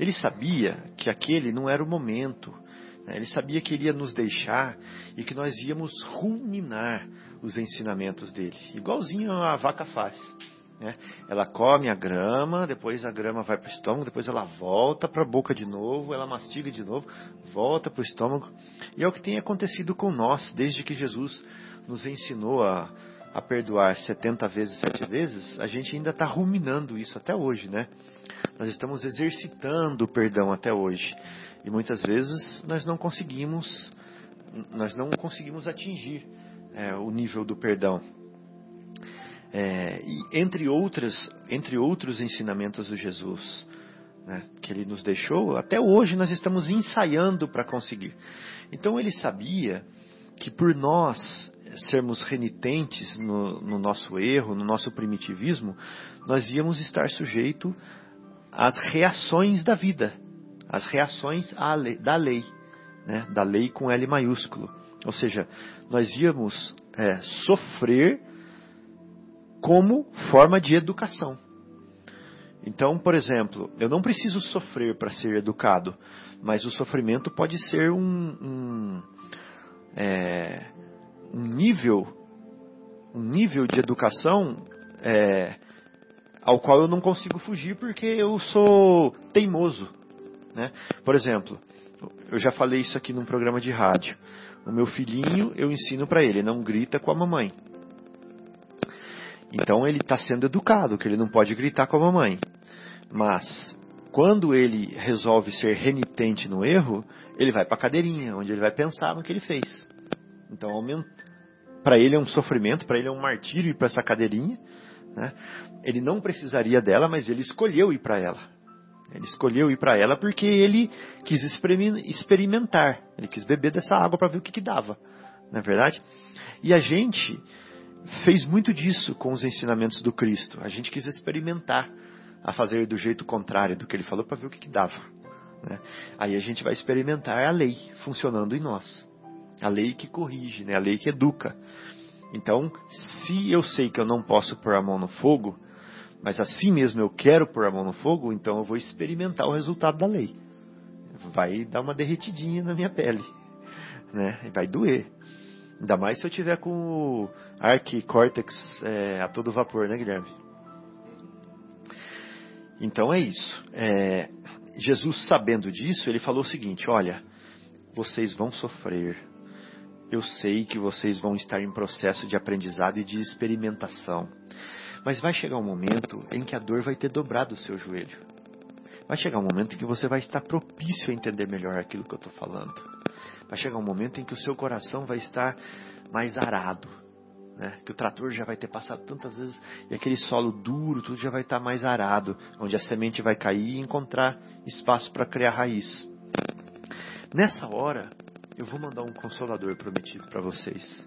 [SPEAKER 2] Ele sabia que aquele não era o momento, né? ele sabia que ele ia nos deixar e que nós íamos ruminar os ensinamentos dele, igualzinho a vaca faz. Né? Ela come a grama, depois a grama vai para o estômago, depois ela volta para a boca de novo, ela mastiga de novo, volta para o estômago. E é o que tem acontecido com nós desde que Jesus nos ensinou a, a perdoar 70 vezes, 7 vezes, a gente ainda está ruminando isso até hoje, né? Nós estamos exercitando o perdão até hoje. E muitas vezes nós não conseguimos, nós não conseguimos atingir é, o nível do perdão. É, e entre outras, entre outros ensinamentos de Jesus, né, que ele nos deixou, até hoje nós estamos ensaiando para conseguir. Então ele sabia que por nós sermos renitentes no, no, nosso erro, no nosso primitivismo, nós íamos estar sujeito às reações da vida, às reações lei, da lei. né, da lei com L maiúsculo. Ou seja, nós íamos é, sofrer como forma de educação. Então, por exemplo, eu não preciso sofrer para ser educado, mas o sofrimento pode ser um, um, é, um nível, um nível de educação é, ao qual eu não consigo fugir porque eu sou teimoso. Né? Por exemplo, eu já falei isso aqui num programa de rádio. O meu filhinho, eu ensino para ele, não grita com a mamãe. Então ele está sendo educado, que ele não pode gritar com a mamãe. Mas quando ele resolve ser renitente no erro, ele vai para a cadeirinha, onde ele vai pensar no que ele fez. Então para ele é um sofrimento, para ele é um martírio ir para essa cadeirinha. Né? Ele não precisaria dela, mas ele escolheu ir para ela. Ele escolheu ir para ela porque ele quis experimentar. Ele quis beber dessa água para ver o que, que dava. Não é verdade? E a gente fez muito disso com os ensinamentos do Cristo. A gente quis experimentar a fazer do jeito contrário do que ele falou para ver o que, que dava. Né? Aí a gente vai experimentar a lei funcionando em nós. A lei que corrige, né? a lei que educa. Então, se eu sei que eu não posso pôr a mão no fogo, mas assim mesmo eu quero pôr a mão no fogo, então eu vou experimentar o resultado da lei. Vai dar uma derretidinha na minha pele, né? Vai doer. Ainda mais se eu tiver com o arquicórtex é, a todo vapor, né, Guilherme? Então é isso. É, Jesus, sabendo disso, ele falou o seguinte: Olha, vocês vão sofrer. Eu sei que vocês vão estar em processo de aprendizado e de experimentação. Mas vai chegar um momento em que a dor vai ter dobrado o seu joelho. Vai chegar um momento em que você vai estar propício a entender melhor aquilo que eu estou falando vai chegar um momento em que o seu coração vai estar mais arado, né? que o trator já vai ter passado tantas vezes e aquele solo duro, tudo já vai estar mais arado, onde a semente vai cair e encontrar espaço para criar raiz. Nessa hora, eu vou mandar um consolador prometido para vocês.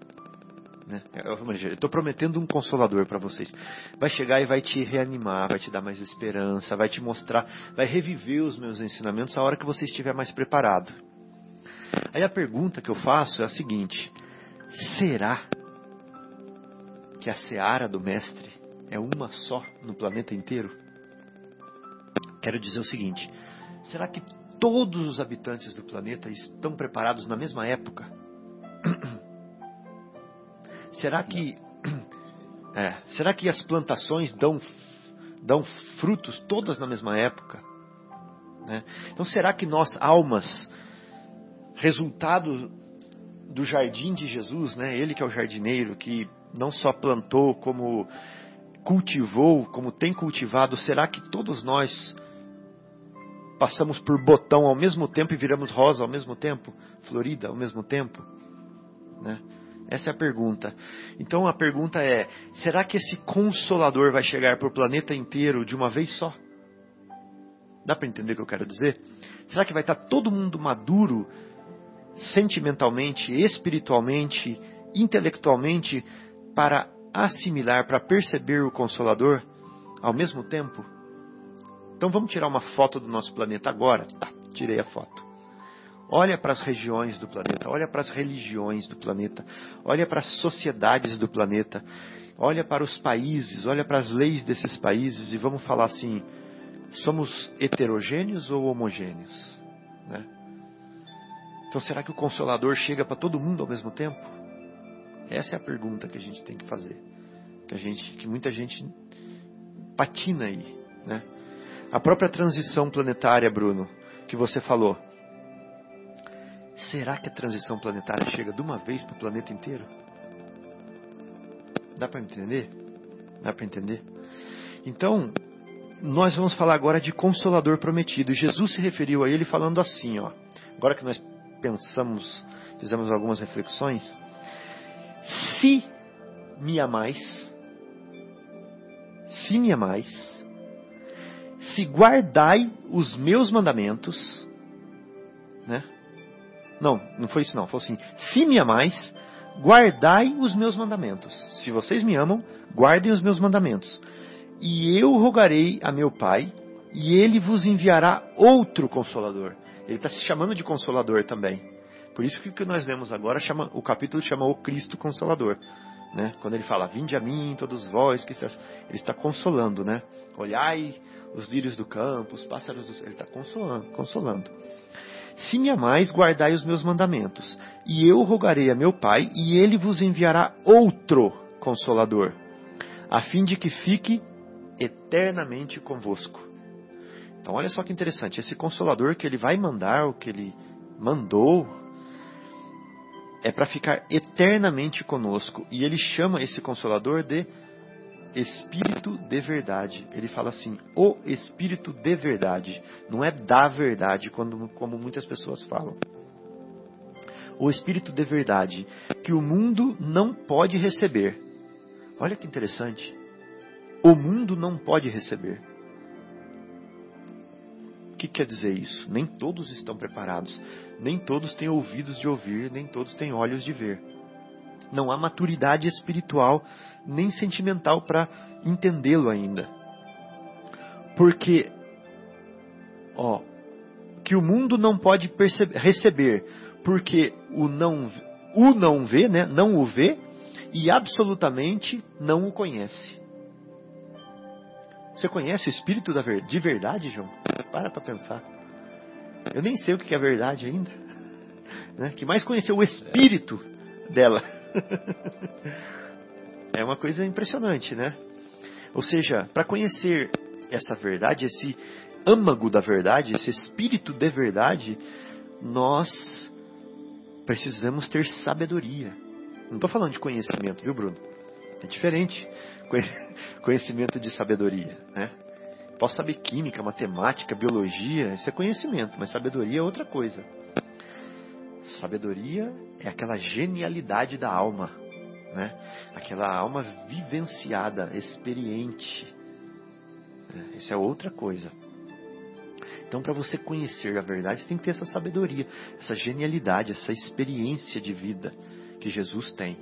[SPEAKER 2] Né? Eu estou prometendo um consolador para vocês. Vai chegar e vai te reanimar, vai te dar mais esperança, vai te mostrar, vai reviver os meus ensinamentos a hora que você estiver mais preparado. Aí a pergunta que eu faço é a seguinte: será que a seara do Mestre é uma só no planeta inteiro? Quero dizer o seguinte: será que todos os habitantes do planeta estão preparados na mesma época? será que é, será que as plantações dão dão frutos todas na mesma época? Né? Então será que nós almas resultado do jardim de Jesus, né? Ele que é o jardineiro, que não só plantou, como cultivou, como tem cultivado, será que todos nós passamos por botão ao mesmo tempo e viramos rosa ao mesmo tempo, florida ao mesmo tempo, né? Essa é a pergunta. Então a pergunta é: será que esse consolador vai chegar para o planeta inteiro de uma vez só? Dá para entender o que eu quero dizer? Será que vai estar todo mundo maduro sentimentalmente, espiritualmente, intelectualmente para assimilar, para perceber o Consolador ao mesmo tempo? Então vamos tirar uma foto do nosso planeta agora? Tá, tirei a foto. Olha para as regiões do planeta, olha para as religiões do planeta, olha para as sociedades do planeta, olha para os países, olha para as leis desses países e vamos falar assim: somos heterogêneos ou homogêneos? Né? Então será que o consolador chega para todo mundo ao mesmo tempo? Essa é a pergunta que a gente tem que fazer. Que a gente, que muita gente patina aí, né? A própria transição planetária, Bruno, que você falou. Será que a transição planetária chega de uma vez para o planeta inteiro? Dá para entender? Dá para entender? Então, nós vamos falar agora de consolador prometido. Jesus se referiu a ele falando assim, ó. Agora que nós pensamos, fizemos algumas reflexões. Se me amais, se me amais, se guardai os meus mandamentos, né? Não, não foi isso não, foi assim, se me amais, guardai os meus mandamentos. Se vocês me amam, guardem os meus mandamentos. E eu rogarei a meu Pai, e ele vos enviará outro consolador ele está se chamando de consolador também. Por isso que o que nós lemos agora chama, o capítulo chama o Cristo Consolador. Né? Quando ele fala, vinde a mim, todos vós, que se... ele está consolando, né? Olhai os lírios do campo, os pássaros do céu, ele está consolando, consolando. Se me amais, guardai os meus mandamentos, e eu rogarei a meu Pai, e ele vos enviará outro consolador, a fim de que fique eternamente convosco. Então, olha só que interessante, esse consolador que ele vai mandar, o que ele mandou, é para ficar eternamente conosco. E ele chama esse consolador de Espírito de verdade. Ele fala assim, o Espírito de verdade. Não é da verdade, quando, como muitas pessoas falam. O Espírito de verdade, que o mundo não pode receber. Olha que interessante. O mundo não pode receber. O que quer dizer isso? Nem todos estão preparados. Nem todos têm ouvidos de ouvir, nem todos têm olhos de ver. Não há maturidade espiritual nem sentimental para entendê-lo ainda. Porque, ó, que o mundo não pode perceber, receber, porque o não, o não vê, né? Não o vê e absolutamente não o conhece. Você conhece o Espírito da ver, de verdade, João? Para para pensar. Eu nem sei o que é verdade ainda. Né? Que mais conhecer o Espírito dela. É uma coisa impressionante, né? Ou seja, para conhecer essa verdade, esse âmago da verdade, esse espírito de verdade, nós precisamos ter sabedoria. Não estou falando de conhecimento, viu, Bruno? É diferente. Conhecimento de sabedoria, né? Posso saber química, matemática, biologia, isso é conhecimento, mas sabedoria é outra coisa. Sabedoria é aquela genialidade da alma, né? Aquela alma vivenciada, experiente. É, isso é outra coisa. Então, para você conhecer a verdade, você tem que ter essa sabedoria, essa genialidade, essa experiência de vida que Jesus tem.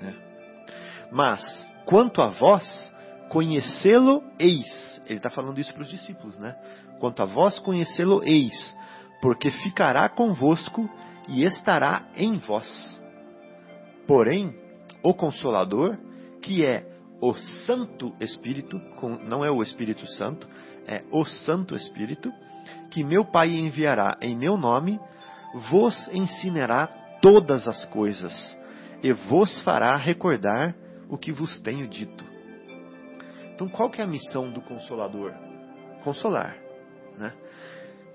[SPEAKER 2] Né? Mas, quanto a vós, conhecê-lo eis. Ele está falando isso para os discípulos, né? Quanto a vós, conhecê-lo eis, porque ficará convosco e estará em vós. Porém, o Consolador, que é o Santo Espírito, não é o Espírito Santo, é o Santo Espírito, que meu Pai enviará em meu nome, vos ensinará todas as coisas e vos fará recordar o que vos tenho dito. Então, qual que é a missão do Consolador? Consolar, né?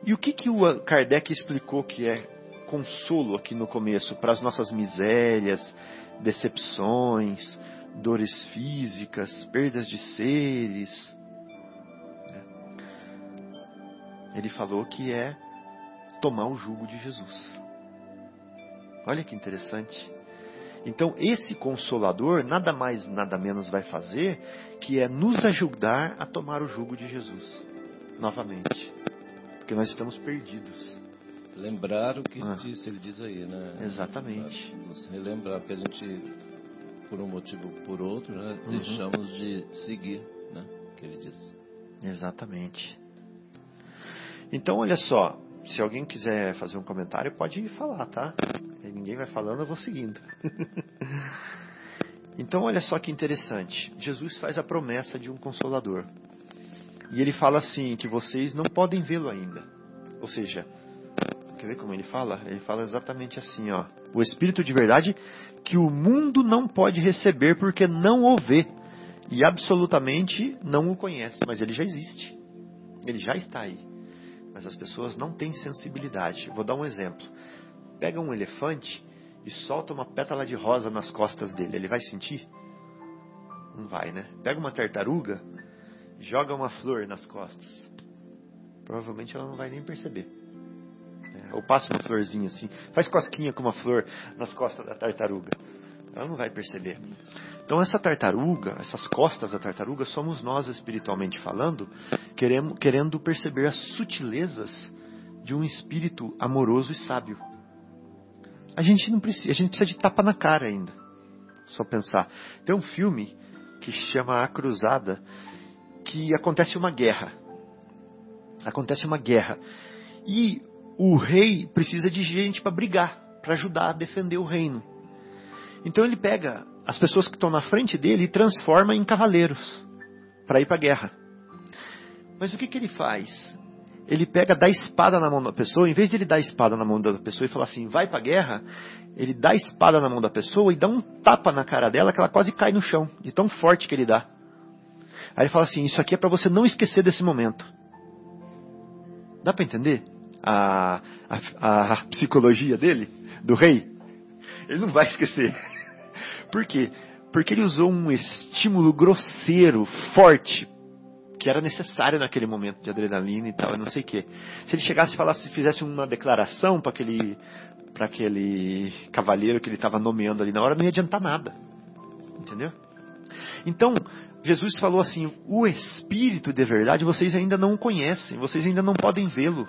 [SPEAKER 2] E o que que o Kardec explicou que é consolo aqui no começo para as nossas misérias, decepções, dores físicas, perdas de seres. Né? Ele falou que é tomar o jugo de Jesus. Olha que interessante. Então, esse consolador nada mais, nada menos vai fazer que é nos ajudar a tomar o jugo de Jesus novamente. Porque nós estamos perdidos.
[SPEAKER 4] Lembrar o que ah. disse, ele diz aí, né?
[SPEAKER 2] Exatamente.
[SPEAKER 4] Nos relembrar, porque a gente, por um motivo ou por outro, né, uhum. deixamos de seguir, né? O que ele disse.
[SPEAKER 2] Exatamente. Então, olha só, se alguém quiser fazer um comentário, pode falar, tá? Ninguém vai falando, eu vou seguindo. então, olha só que interessante. Jesus faz a promessa de um consolador. E ele fala assim: que vocês não podem vê-lo ainda. Ou seja, Quer ver como ele fala? Ele fala exatamente assim, ó. O Espírito de verdade que o mundo não pode receber porque não o vê e absolutamente não o conhece, mas ele já existe. Ele já está aí. Mas as pessoas não têm sensibilidade. Vou dar um exemplo. Pega um elefante e solta uma pétala de rosa nas costas dele. Ele vai sentir? Não vai, né? Pega uma tartaruga, joga uma flor nas costas. Provavelmente ela não vai nem perceber. Ou passa uma florzinha assim, faz cosquinha com uma flor nas costas da tartaruga. Ela não vai perceber. Então essa tartaruga, essas costas da tartaruga, somos nós espiritualmente falando, querendo, querendo perceber as sutilezas de um espírito amoroso e sábio. A gente não precisa, a gente precisa de tapa na cara ainda. Só pensar. Tem um filme que chama A Cruzada, que acontece uma guerra. Acontece uma guerra. E o rei precisa de gente para brigar, para ajudar a defender o reino. Então ele pega as pessoas que estão na frente dele e transforma em cavaleiros para ir para a guerra. Mas o que, que ele faz? Ele pega, dá espada na mão da pessoa, em vez de ele dar espada na mão da pessoa e falar assim, vai para a guerra, ele dá espada na mão da pessoa e dá um tapa na cara dela que ela quase cai no chão, de tão forte que ele dá. Aí ele fala assim, isso aqui é para você não esquecer desse momento. Dá para entender a, a, a psicologia dele, do rei? Ele não vai esquecer. Por quê? Porque ele usou um estímulo grosseiro, forte, que era necessário naquele momento de adrenalina e tal, eu não sei o quê. Se ele chegasse e falasse, fizesse uma declaração para aquele aquele cavalheiro que ele estava nomeando ali na hora, não ia adiantar nada. Entendeu? Então, Jesus falou assim: o Espírito de verdade vocês ainda não o conhecem, vocês ainda não podem vê-lo.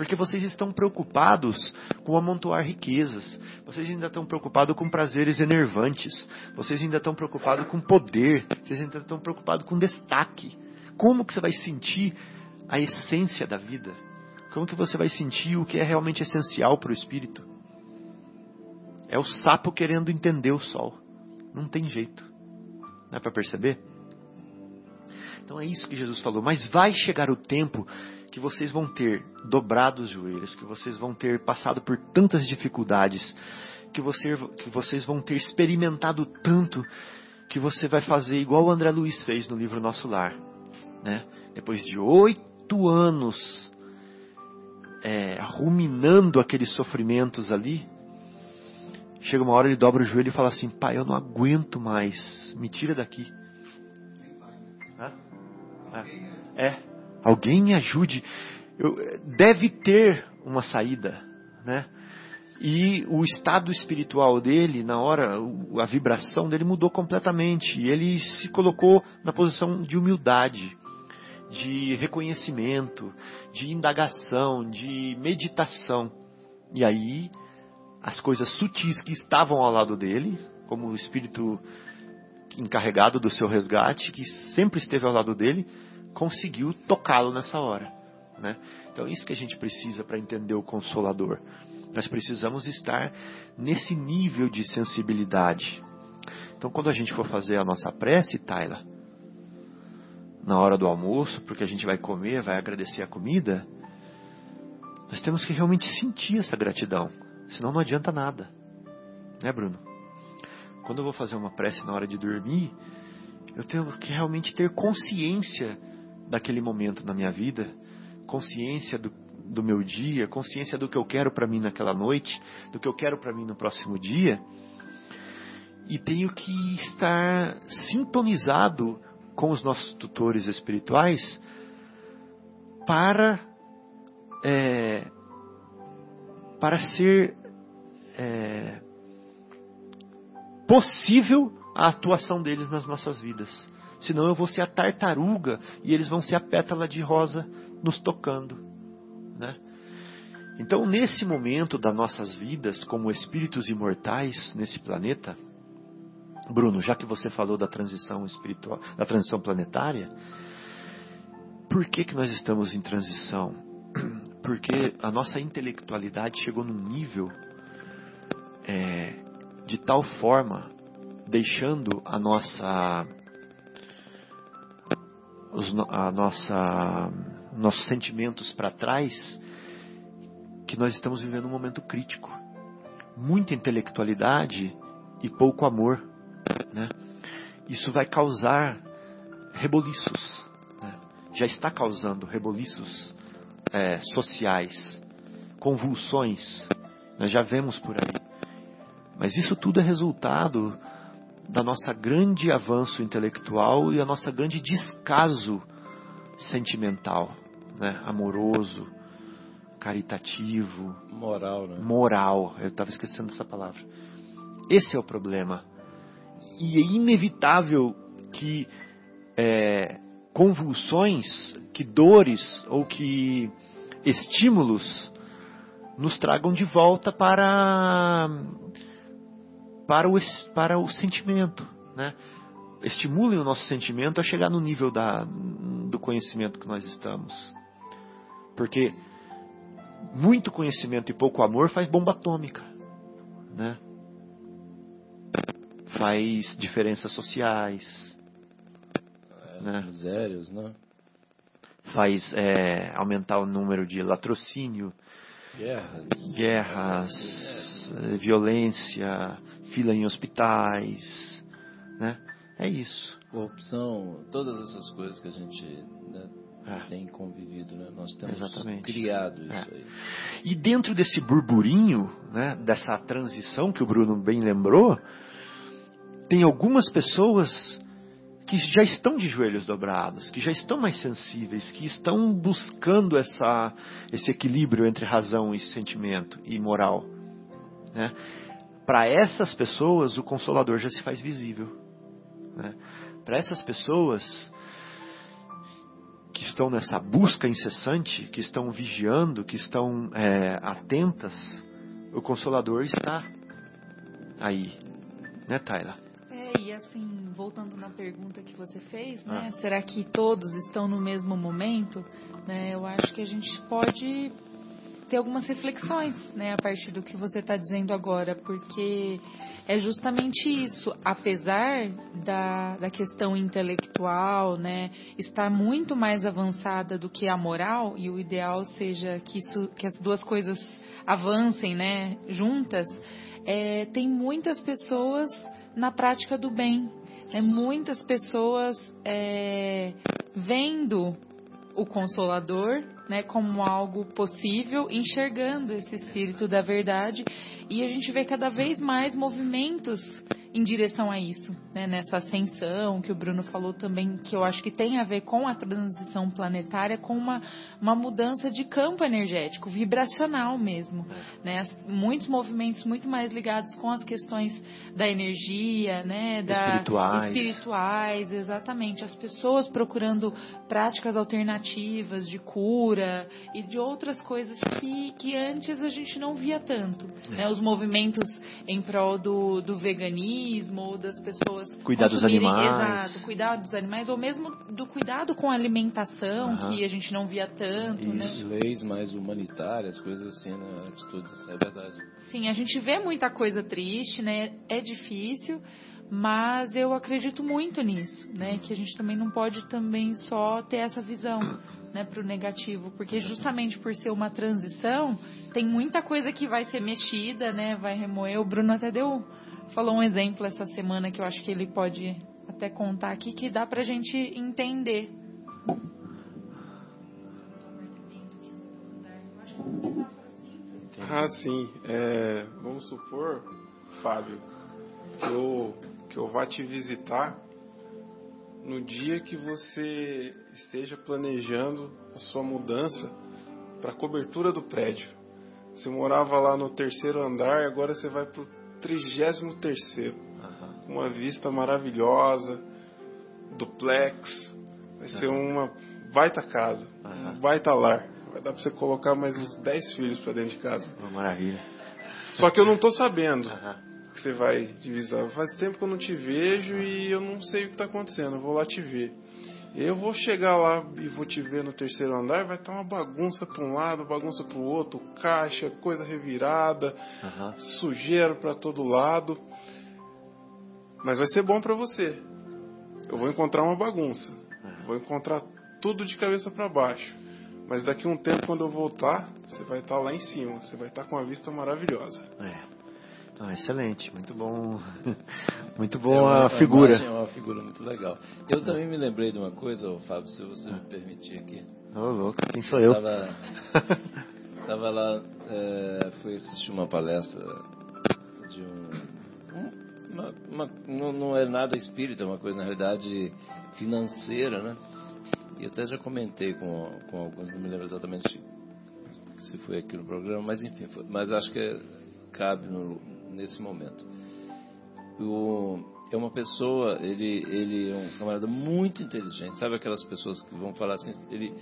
[SPEAKER 2] Porque vocês estão preocupados com amontoar riquezas, vocês ainda estão preocupados com prazeres enervantes, vocês ainda estão preocupados com poder, vocês ainda estão preocupados com destaque. Como que você vai sentir a essência da vida? Como que você vai sentir o que é realmente essencial para o espírito? É o sapo querendo entender o sol. Não tem jeito. Não é para perceber? Então é isso que Jesus falou. Mas vai chegar o tempo que vocês vão ter dobrado os joelhos, que vocês vão ter passado por tantas dificuldades, que, você, que vocês vão ter experimentado tanto, que você vai fazer igual o André Luiz fez no livro Nosso Lar. Né? Depois de oito anos é, ruminando aqueles sofrimentos ali, chega uma hora ele dobra o joelho e fala assim: Pai, eu não aguento mais, me tira daqui. É, é alguém me ajude. Eu, deve ter uma saída, né? E o estado espiritual dele, na hora, a vibração dele mudou completamente. Ele se colocou na posição de humildade de reconhecimento, de indagação, de meditação. E aí, as coisas sutis que estavam ao lado dele, como o espírito encarregado do seu resgate, que sempre esteve ao lado dele, conseguiu tocá-lo nessa hora. Né? Então, é isso que a gente precisa para entender o Consolador. Nós precisamos estar nesse nível de sensibilidade. Então, quando a gente for fazer a nossa prece, Taila, na hora do almoço, porque a gente vai comer, vai agradecer a comida, nós temos que realmente sentir essa gratidão. Senão não adianta nada. Né, Bruno? Quando eu vou fazer uma prece na hora de dormir, eu tenho que realmente ter consciência daquele momento na minha vida, consciência do, do meu dia, consciência do que eu quero para mim naquela noite, do que eu quero para mim no próximo dia, e tenho que estar sintonizado com os nossos tutores espirituais para é, para ser é, possível a atuação deles nas nossas vidas. Senão eu vou ser a tartaruga e eles vão ser a pétala de rosa nos tocando, né? Então, nesse momento das nossas vidas, como espíritos imortais nesse planeta, Bruno, já que você falou da transição espiritual, da transição planetária, por que, que nós estamos em transição? Porque a nossa intelectualidade chegou num nível é, de tal forma, deixando a nossa, os, a nossa, nossos sentimentos para trás, que nós estamos vivendo um momento crítico. Muita intelectualidade e pouco amor né? Isso vai causar reboliços. Né? Já está causando reboliços é, sociais, convulsões. Nós já vemos por aí. Mas isso tudo é resultado da nossa grande avanço intelectual e a nossa grande descaso sentimental, né? amoroso, caritativo,
[SPEAKER 4] moral, né?
[SPEAKER 2] moral. Eu estava esquecendo essa palavra. Esse é o problema e é inevitável que é, convulsões, que dores ou que estímulos nos tragam de volta para para o, para o sentimento, né? Estimulem o nosso sentimento a chegar no nível da, do conhecimento que nós estamos. Porque muito conhecimento e pouco amor faz bomba atômica. né? Faz diferenças sociais,
[SPEAKER 4] É,
[SPEAKER 2] Né?
[SPEAKER 4] As misérias, né?
[SPEAKER 2] faz é, aumentar o número de latrocínio,
[SPEAKER 4] Guerras.
[SPEAKER 2] guerras, violência, fila em hospitais, né? É isso.
[SPEAKER 4] Corrupção, todas essas coisas que a gente né,
[SPEAKER 2] É.
[SPEAKER 4] tem convivido, né? Nós temos
[SPEAKER 2] Exatamente.
[SPEAKER 4] criado isso
[SPEAKER 2] É.
[SPEAKER 4] aí.
[SPEAKER 2] E dentro desse burburinho, né, dessa transição que o Bruno bem lembrou, tem algumas pessoas que já estão de joelhos dobrados, que já estão mais sensíveis, que estão buscando essa, esse equilíbrio entre razão e sentimento e moral. Né? Para essas pessoas, o Consolador já se faz visível. Né? Para essas pessoas que estão nessa busca incessante, que estão vigiando, que estão é, atentas, o Consolador está aí, né, Tayla?
[SPEAKER 5] É, e assim, voltando na pergunta que você fez, né?
[SPEAKER 2] Ah.
[SPEAKER 5] Será que todos estão no mesmo momento? Né, eu acho que a gente pode ter algumas reflexões, né, a partir do que você está dizendo agora, porque é justamente isso. Apesar da, da questão intelectual, né, estar muito mais avançada do que a moral, e o ideal seja que, isso, que as duas coisas avancem, né, juntas, é, tem muitas pessoas na prática do bem. Né, muitas pessoas é, vendo o Consolador né, como algo possível, enxergando esse espírito da verdade. E a gente vê cada vez mais movimentos em direção a isso, né, nessa ascensão que o Bruno falou também, que eu acho que tem a ver com a transição planetária, com uma, uma mudança de campo energético, vibracional mesmo. Né, As- muitos movimentos muito mais ligados com as questões da energia, né, da,
[SPEAKER 2] Espirituais.
[SPEAKER 5] espirituais, exatamente. As pessoas procurando práticas alternativas de cura e de outras coisas que, que antes a gente não via tanto. Né? Os movimentos em prol do, do veganismo ou das pessoas
[SPEAKER 2] Cuidar dos animais.
[SPEAKER 5] Exato, cuidar dos animais ou mesmo do cuidado com a alimentação
[SPEAKER 2] Aham.
[SPEAKER 5] que a gente não via tanto, né?
[SPEAKER 2] Isso.
[SPEAKER 4] Leis mais humanitárias, coisas assim, né? Atitudes, isso é verdade.
[SPEAKER 5] Sim, a gente vê muita coisa triste, né? É difícil, mas eu acredito muito nisso, né? Que a gente também não pode também só ter essa visão, né, para o negativo, porque justamente por ser uma transição, tem muita coisa que vai ser mexida, né? Vai remoer. O Bruno até deu falou um exemplo essa semana que eu acho que ele pode até contar aqui que dá pra gente entender.
[SPEAKER 6] Ah, sim. É, vamos supor, Fábio, que eu, que eu vá te visitar no dia que você esteja planejando a sua mudança para a cobertura do prédio. Você morava lá no terceiro andar e agora você vai para o trigésimo terceiro.
[SPEAKER 2] Aham.
[SPEAKER 6] Com uma vista maravilhosa, duplex. Vai ser uma baita casa,
[SPEAKER 2] Aham.
[SPEAKER 6] um baita lar. Vai dar para você colocar mais uns 10 filhos para dentro de casa.
[SPEAKER 2] Uma maravilha.
[SPEAKER 6] Só que eu não tô sabendo
[SPEAKER 2] Aham.
[SPEAKER 6] que você vai divisar. Faz tempo que eu não te vejo e eu não sei o que tá acontecendo. Eu vou lá te ver. Eu vou chegar lá e vou te ver no terceiro andar, vai estar uma bagunça para um lado, bagunça para o outro, caixa, coisa revirada,
[SPEAKER 2] Aham.
[SPEAKER 6] sujeira para todo lado. Mas vai ser bom para você. Eu vou encontrar uma bagunça. Vou encontrar tudo de cabeça para baixo. Mas daqui a um tempo, quando eu voltar, você vai estar lá em cima. Você vai estar com uma vista maravilhosa.
[SPEAKER 2] É. Não, excelente, muito bom. Muito
[SPEAKER 4] É
[SPEAKER 2] boa
[SPEAKER 4] uma-
[SPEAKER 2] a figura.
[SPEAKER 4] É uma figura muito legal. Eu também me lembrei de uma coisa, ô, Fábio, se você me permitir aqui.
[SPEAKER 2] Ô, louco, quem sou eu?
[SPEAKER 4] Tava, tava lá, é, fui assistir uma palestra de um. um- uma- uma- não, não é nada espírita, é uma coisa, na realidade, financeira, né? E até já comentei com, com alguns, não me lembro exatamente se foi aqui no programa, mas enfim, foi- mas acho que cabe no- nesse momento. O, é uma pessoa, ele, ele é um camarada muito inteligente, sabe aquelas pessoas que vão falar assim, ele,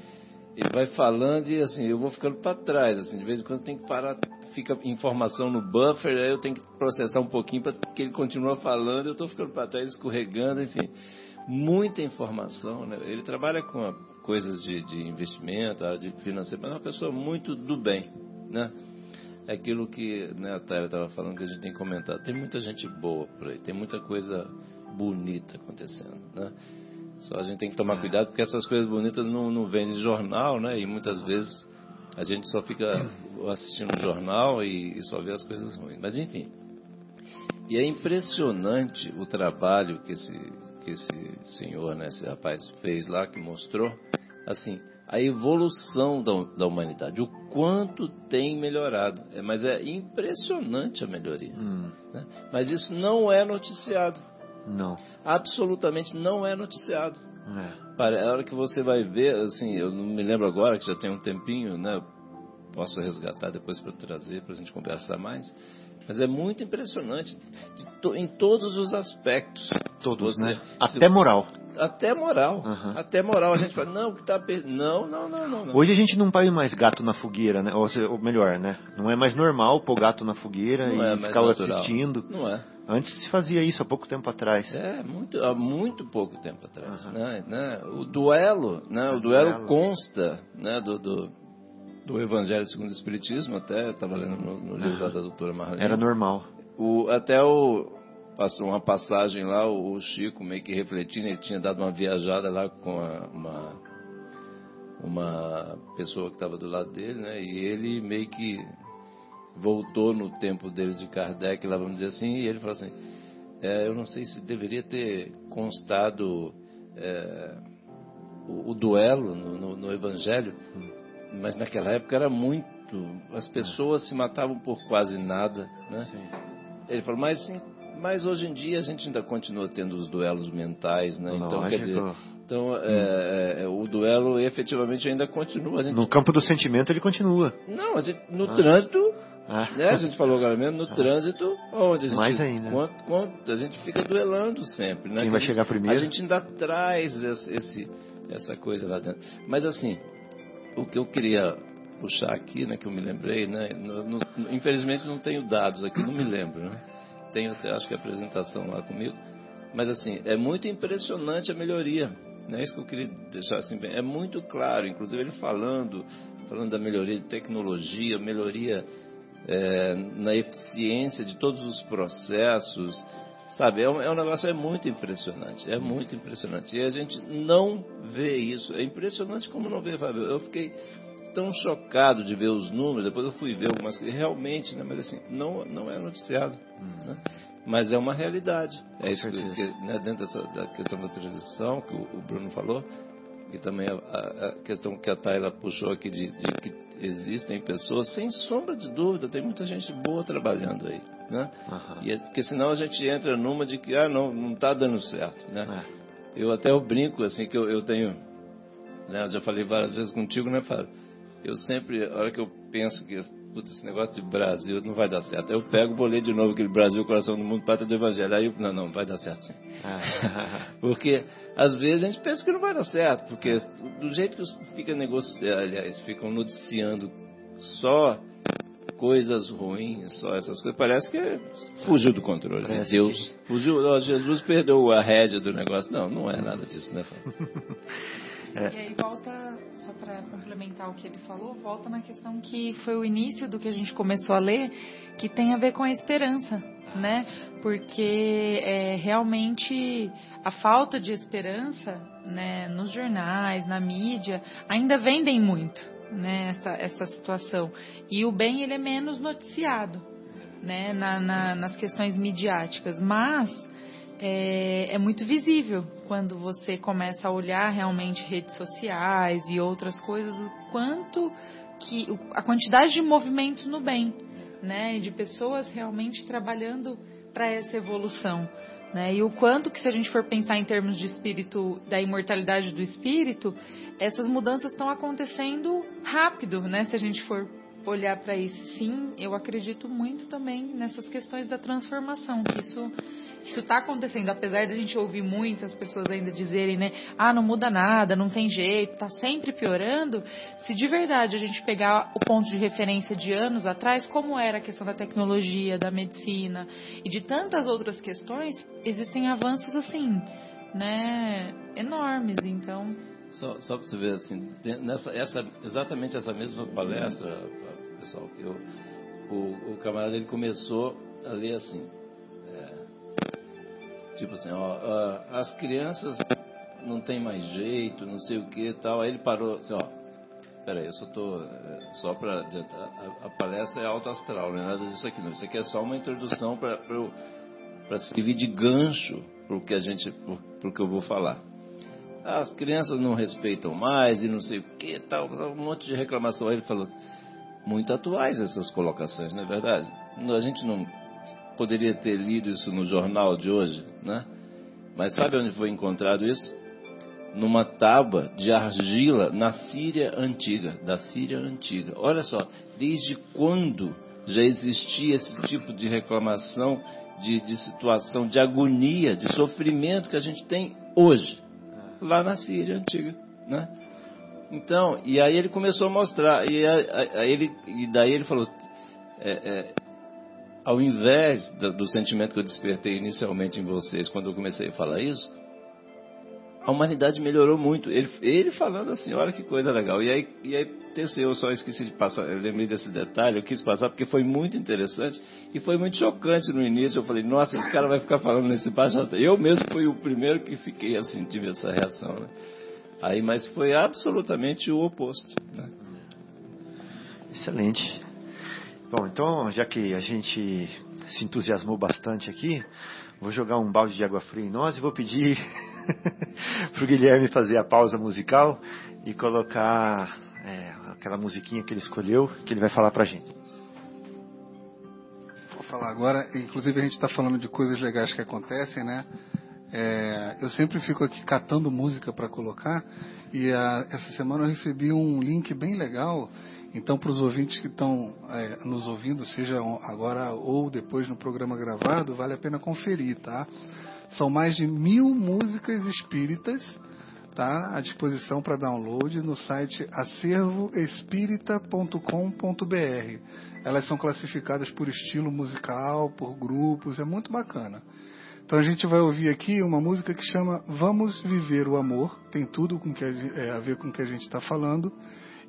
[SPEAKER 4] ele vai falando e assim, eu vou ficando para trás, assim, de vez em quando tem que parar, fica informação no buffer, aí eu tenho que processar um pouquinho para que ele continue falando, eu estou ficando para trás, escorregando, enfim. Muita informação, né? Ele trabalha com a- coisas de, de investimento, área de financeiro, mas é uma pessoa muito do bem, né? É aquilo que né, a Tara estava falando que a gente tem que comentar. Tem muita gente boa por aí, tem muita coisa bonita acontecendo, né? Só a gente tem que tomar é. cuidado porque essas coisas bonitas não, não vêm de jornal, né? E muitas vezes a gente só fica assistindo o jornal e, e só vê as coisas ruins. Mas enfim. E é impressionante o trabalho que esse, que esse senhor, né, esse rapaz fez lá, que mostrou, assim, a evolução da, da humanidade, o quanto tem melhorado. É, mas é impressionante a melhoria. Hum. Né? Mas isso não é noticiado.
[SPEAKER 2] Não.
[SPEAKER 4] Absolutamente não é noticiado. É. Para a hora que você vai ver, assim, eu não me lembro agora, que já tem um tempinho, né? Posso resgatar depois para trazer, para a gente conversar mais. Mas é muito impressionante to, em todos os aspectos.
[SPEAKER 2] Todos, você, né? Até moral.
[SPEAKER 4] Até moral. Uhum. Até moral. A gente fala, não, que tá não, não, não, não, não.
[SPEAKER 2] Hoje a gente não põe mais gato na fogueira, né? Ou, ou melhor, né? Não é mais normal pôr gato na fogueira não e é ficar natural. assistindo.
[SPEAKER 4] Não é.
[SPEAKER 2] Antes se fazia isso há pouco tempo atrás.
[SPEAKER 4] É, muito, há muito pouco tempo atrás. Uhum. Né? O duelo, né? O, duelo, duelo, consta né? do, do, do, Evangelho segundo o Espiritismo, até estava lendo no, no livro uhum. da doutora Marlene.
[SPEAKER 2] Era normal.
[SPEAKER 4] O, até o, passou uma passagem lá, o Chico meio que refletindo, ele tinha dado uma viajada lá com a, uma, uma pessoa que estava do lado dele, né? E ele meio que voltou no tempo dele de Kardec, lá vamos dizer assim, e ele falou assim, é, eu não sei se deveria ter constado é, o, o, duelo no, no, no, Evangelho, mas naquela época era muito, as pessoas se matavam por quase nada, né? Ele falou, mas, mas hoje em dia a gente ainda continua tendo os duelos mentais, né? Então, quer dizer, então, é, hum. é, o duelo efetivamente ainda continua. Gente...
[SPEAKER 2] No campo do sentimento ele continua.
[SPEAKER 4] Não, gente, no ah. trânsito ah. Né? A gente falou agora mesmo no ah. trânsito, onde a gente,
[SPEAKER 2] Mais ainda.
[SPEAKER 4] Quanto, quanto, a gente fica duelando sempre, né?
[SPEAKER 2] Quem vai chegar primeiro?
[SPEAKER 4] A gente ainda traz esse, essa coisa lá dentro. Mas assim, o que eu queria puxar aqui, né, que eu me lembrei, né, no, no, infelizmente não tenho dados aqui, não me lembro, né? Tenho até, acho que a apresentação lá comigo. Mas assim, é muito impressionante a melhoria. Né? Isso que eu queria deixar assim bem. É muito claro, inclusive ele falando, falando da melhoria de tecnologia, melhoria é, na eficiência de todos os processos, sabe? É um, é um negócio é muito impressionante, é muito impressionante. E a gente não vê isso. É impressionante como não vê, Fábio. Eu fiquei tão chocado de ver os números, depois eu fui ver algumas coisas, realmente, né? Mas assim, não, não é noticiado. Hum. Né? Mas é uma realidade. É isso que, que né, dentro dessa, da questão da transição que o, o Bruno falou, e também a, a, questão que a Tayla puxou aqui de, de, que existem pessoas, sem sombra de dúvida, tem muita gente boa trabalhando aí, né? Uhum. E é, porque senão a gente entra numa de que, ah, não, não está dando certo, né? É. Eu até eu brinco, assim, que eu, eu tenho, né, eu já falei várias vezes contigo, né, Fábio? Eu sempre, a hora que eu penso que putz, esse negócio de Brasil não vai dar certo. Eu pego, vou ler de novo aquele Brasil, coração do mundo, pátria do Evangelho. Aí, não, não, vai dar certo sim. Ah. porque, às vezes, a gente pensa que não vai dar certo, porque do jeito que fica negociando, aliás, ficam noticiando só coisas ruins, só essas coisas, parece que fugiu do controle. Parece Deus que... fugiu, ó, Jesus perdeu a rédea do negócio. Não, não é nada disso, né?
[SPEAKER 5] É. E aí volta, só para complementar o que ele falou, volta na questão que foi o início do que a gente começou a ler, que tem a ver com a esperança, né? Porque é, realmente a falta de esperança, né, nos jornais, na mídia, ainda vendem muito, né, essa, essa situação. E o bem ele é menos noticiado, né, na, na, nas questões midiáticas, mas é, é, muito visível quando você começa a olhar realmente redes sociais e outras coisas, o quanto que a quantidade de movimentos no bem, né, de pessoas realmente trabalhando para essa evolução, né, e o quanto que se a gente for pensar em termos de espírito, da imortalidade do espírito, essas mudanças estão acontecendo rápido, né, se a gente for olhar para isso. Sim, eu acredito muito também nessas questões da transformação, que isso isso está acontecendo, apesar da gente ouvir muitas pessoas ainda dizerem, né, ah, não muda nada, não tem jeito, está sempre piorando. Se de verdade a gente pegar o ponto de referência de anos atrás, como era a questão da tecnologia, da medicina e de tantas outras questões, existem avanços assim, né, enormes. Então.
[SPEAKER 4] Só, só para você ver assim, nessa, essa, exatamente essa mesma palestra, pessoal, eu o, o camarada ele começou a ler assim. Tipo assim, ó, as crianças não tem mais jeito, não sei o que tal. Aí ele parou assim, ó. Peraí, eu só tô. É, só para a, a, palestra é alto astral, não é nada disso aqui não. Isso aqui é só uma introdução para servir de gancho para o que a gente. para que eu vou falar. As crianças não respeitam mais e não sei o que tal, um monte de reclamação. Aí ele falou, muito atuais essas colocações, não é verdade? A gente não poderia ter lido isso no jornal de hoje, né? Mas sabe onde foi encontrado isso? Numa tábua de argila na Síria antiga, da Síria antiga. Olha só, desde quando já existia esse tipo de reclamação, de, de situação, de agonia, de sofrimento que a gente tem hoje, lá na Síria antiga, né? Então, e aí ele começou a mostrar, e, aí ele, e daí ele falou, é, é, ao invés do, sentimento que eu despertei inicialmente em vocês, quando eu comecei a falar isso, a humanidade melhorou muito. Ele, ele falando assim, olha que coisa legal. E aí, e aí eu só esqueci de passar, eu lembrei desse detalhe, eu quis passar porque foi muito interessante e foi muito chocante no início. Eu falei, nossa, esse cara vai ficar falando nesse baixo. Eu mesmo fui o primeiro que fiquei assim, tive essa reação. Né? Aí, mas foi absolutamente o oposto. Né?
[SPEAKER 2] Excelente. Bom, então, já que a gente se entusiasmou bastante aqui, vou jogar um balde de água fria em nós e vou pedir para o Guilherme fazer a pausa musical e colocar é, aquela musiquinha que ele escolheu, que ele vai falar para a gente.
[SPEAKER 3] Vou falar agora, inclusive a gente está falando de coisas legais que acontecem, né? É, eu sempre fico aqui catando música para colocar e a, essa semana eu recebi um link bem legal. Então, para os ouvintes que estão é, nos ouvindo, seja agora ou depois no programa gravado, vale a pena conferir, tá? São mais de mil músicas espíritas tá, à disposição para download no site acervoespírita.com.br. Elas são classificadas por estilo musical, por grupos, é muito bacana. Então a gente vai ouvir aqui uma música que chama Vamos Viver o Amor, tem tudo com que é, a ver com o que a gente está falando,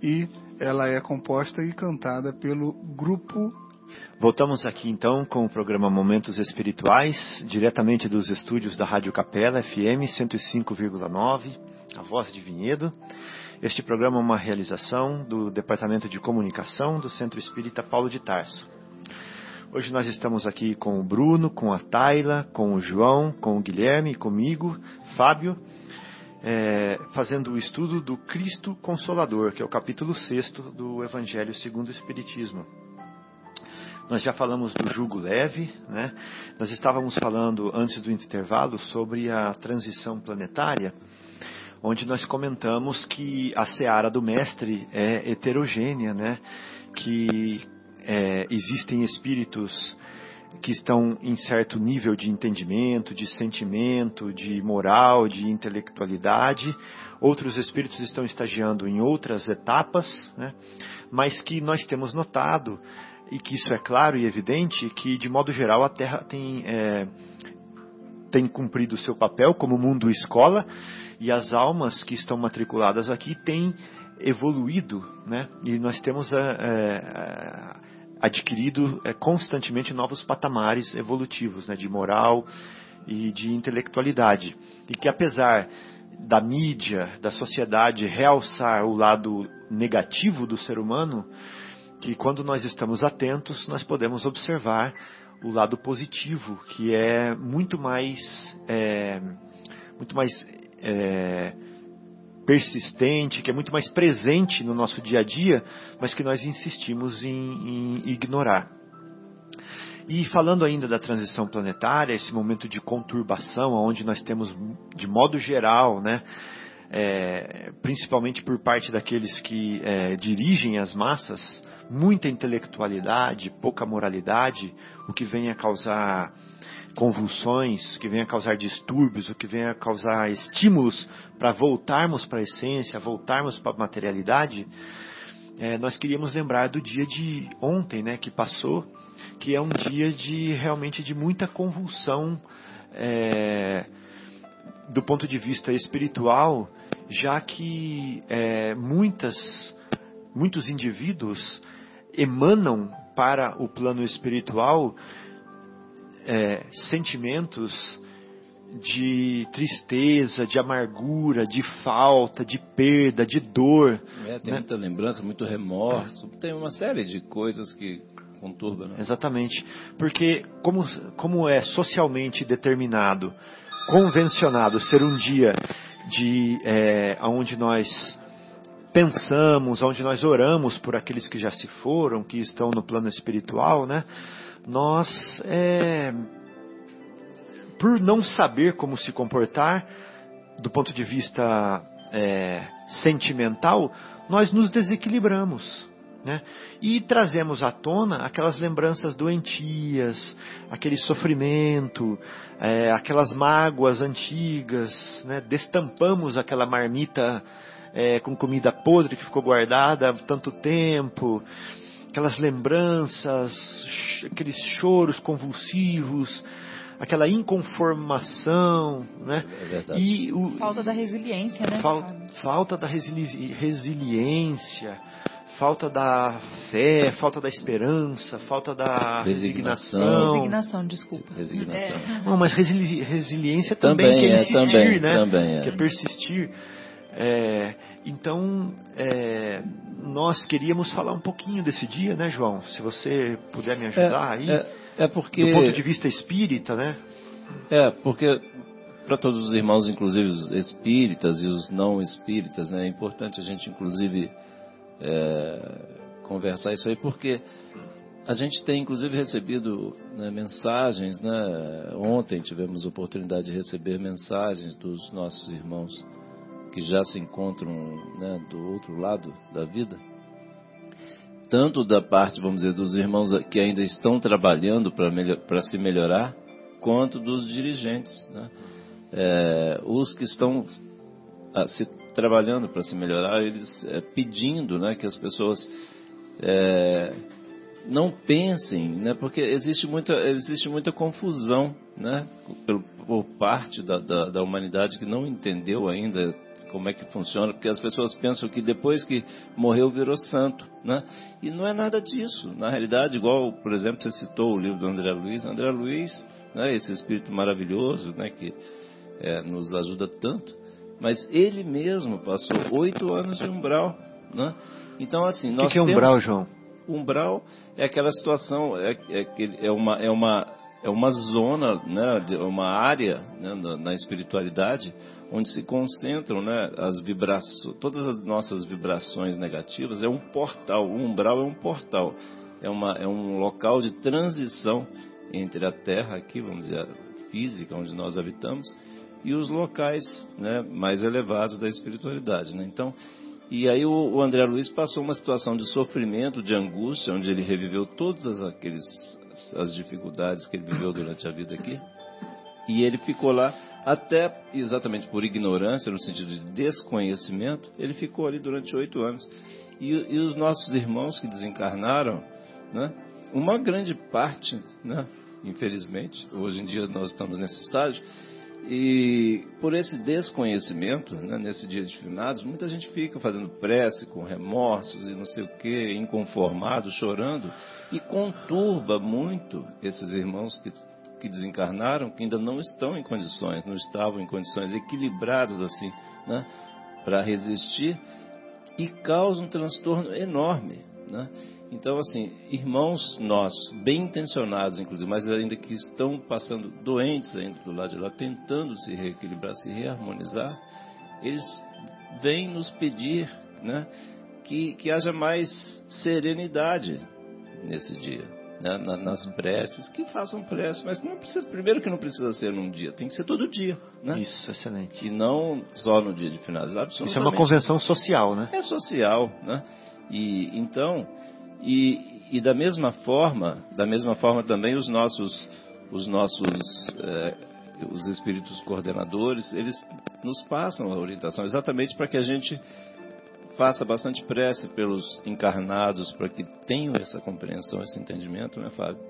[SPEAKER 3] e ela é composta e cantada pelo grupo.
[SPEAKER 2] Voltamos aqui então com o programa Momentos Espirituais, diretamente dos estúdios da Rádio Capela FM 105,9, a voz de Vinhedo. Este programa é uma realização do Departamento de Comunicação do Centro Espírita Paulo de Tarso. Hoje nós estamos aqui com o Bruno, com a Tayla, com o João, com o Guilherme, comigo, Fábio, é, fazendo o estudo do Cristo Consolador, que é o capítulo 6 do Evangelho segundo o Espiritismo. Nós já falamos do jugo leve, né? Nós estávamos falando antes do intervalo sobre a transição planetária, onde nós comentamos que a seara do mestre é heterogênea, né? Que é, existem espíritos que estão em certo nível de entendimento, de sentimento, de moral, de intelectualidade. Outros espíritos estão estagiando em outras etapas, né? mas que nós temos notado, e que isso é claro e evidente, que de modo geral a Terra tem, é, tem cumprido o seu papel como mundo escola, e as almas que estão matriculadas aqui têm evoluído, né? e nós temos a, a adquirido é, constantemente novos patamares evolutivos, né, de moral e de intelectualidade. E que apesar da mídia, da sociedade realçar o lado negativo do ser humano, que quando nós estamos atentos, nós podemos observar o lado positivo, que é muito mais, é, muito mais é, persistente, que é muito mais presente no nosso dia a dia, mas que nós insistimos em, em ignorar. E falando ainda da transição planetária, esse momento de conturbação, onde nós temos, de modo geral, né, é, principalmente por parte daqueles que é, dirigem as massas, muita intelectualidade, pouca moralidade, o que vem a causar convulsões, que venha causar distúrbios, o que venha causar estímulos para voltarmos para a essência, voltarmos para a materialidade, é, nós queríamos lembrar do dia de ontem, né, que passou, que é um dia de realmente de muita convulsão é, do ponto de vista espiritual, já que é, muitas, muitos indivíduos emanam para o plano espiritual é, sentimentos de tristeza, de amargura, de falta, de perda, de dor.
[SPEAKER 4] É, tem né? muita lembrança, muito remorso, tem uma série de coisas que conturbam. Né?
[SPEAKER 2] Exatamente, porque como, como é socialmente determinado, convencionado ser um dia de é, onde nós pensamos, onde nós oramos por aqueles que já se foram, que estão no plano espiritual, né? Nós é, por não saber como se comportar, do ponto de vista é, sentimental, nós nos desequilibramos. Né? E trazemos à tona aquelas lembranças doentias, aquele sofrimento, é, aquelas mágoas antigas, né? destampamos aquela marmita é, com comida podre que ficou guardada há tanto tempo, aquelas lembranças, aqueles choros convulsivos, aquela inconformação, né?
[SPEAKER 5] É e o, falta da resiliência, né?
[SPEAKER 2] Falta, falta da resili resiliência, falta da fé, falta da esperança, falta da resignação. Resignação,
[SPEAKER 5] resignação desculpa.
[SPEAKER 2] Resignação. É. Não, mas resili resiliência também, também que é insistir, também, né? Também é. Que é persistir. É, então, é, nós queríamos falar um pouquinho desse dia, né, João? Se você puder me ajudar
[SPEAKER 4] é,
[SPEAKER 2] aí.
[SPEAKER 4] É, é porque.
[SPEAKER 2] Do ponto de vista espírita, né?
[SPEAKER 4] É, porque para todos os irmãos, inclusive os espíritas e os não espíritas, né, é importante a gente, inclusive, é, conversar isso aí, porque a gente tem, inclusive, recebido né, mensagens. Né, ontem tivemos oportunidade de receber mensagens dos nossos irmãos que já se encontram né, do outro lado da vida tanto da parte, vamos dizer, dos irmãos que ainda estão trabalhando para se melhorar, quanto dos dirigentes. Né? É, os que estão a, ah, se trabalhando para se melhorar, eles é, pedindo né, que as pessoas é, não pensem, né, porque existe muita, existe muita confusão né, por, por parte da, da, da humanidade que não entendeu ainda como é que funciona, porque as pessoas pensam que depois que morreu virou santo, né? E não é nada disso. Na realidade, igual, por exemplo, você citou o livro do André Luiz, André Luiz, né, esse espírito maravilhoso, né, que é, nos ajuda tanto, mas ele mesmo passou oito anos de umbral, né? Então, assim, nós
[SPEAKER 2] O que, que é umbral, João?
[SPEAKER 4] Umbral é aquela situação, é, é, é uma, é uma é uma zona, né, uma área né, na, na, espiritualidade onde se concentram né, as vibrações, todas as nossas vibrações negativas. É um portal, o umbral é um portal, é, uma, é um local de transição entre a Terra aqui, vamos dizer, física, onde nós habitamos, e os locais né, mais elevados da espiritualidade. Né? Então, e aí o, o André Luiz passou uma situação de sofrimento, de angústia, onde ele reviveu todas aqueles as dificuldades que ele viveu durante a vida aqui. E ele ficou lá até exatamente por ignorância, no sentido de desconhecimento, ele ficou ali durante oito anos. E, e, os nossos irmãos que desencarnaram, né, uma grande parte, né, infelizmente, hoje em dia nós estamos nesse estágio, e por esse desconhecimento, né, nesse dia de finados, muita gente fica fazendo prece com remorsos e não sei o que, inconformado, chorando, e conturba muito esses irmãos que que desencarnaram que ainda não estão em condições, não estavam em condições equilibradas assim, né, para resistir e causa um transtorno enorme, né? Então, assim, irmãos nossos, bem intencionados, inclusive, mas ainda que estão passando doentes ainda do lado de lá, tentando se reequilibrar, se reharmonizar, eles vêm nos pedir né, que, que haja mais serenidade nesse dia né, nas preces, que façam prece, mas não precisa, primeiro que não precisa ser num dia, tem que ser todo dia, né?
[SPEAKER 2] Isso, excelente.
[SPEAKER 4] E não só no dia de finalizar.
[SPEAKER 2] Isso é uma convenção social, né?
[SPEAKER 4] É social, né? E então, e, e da mesma forma, da mesma forma também os nossos, os nossos, é, os espíritos coordenadores, eles nos passam a orientação exatamente para que a gente faça bastante prece pelos encarnados para que tenham essa compreensão, esse entendimento, né, Fábio?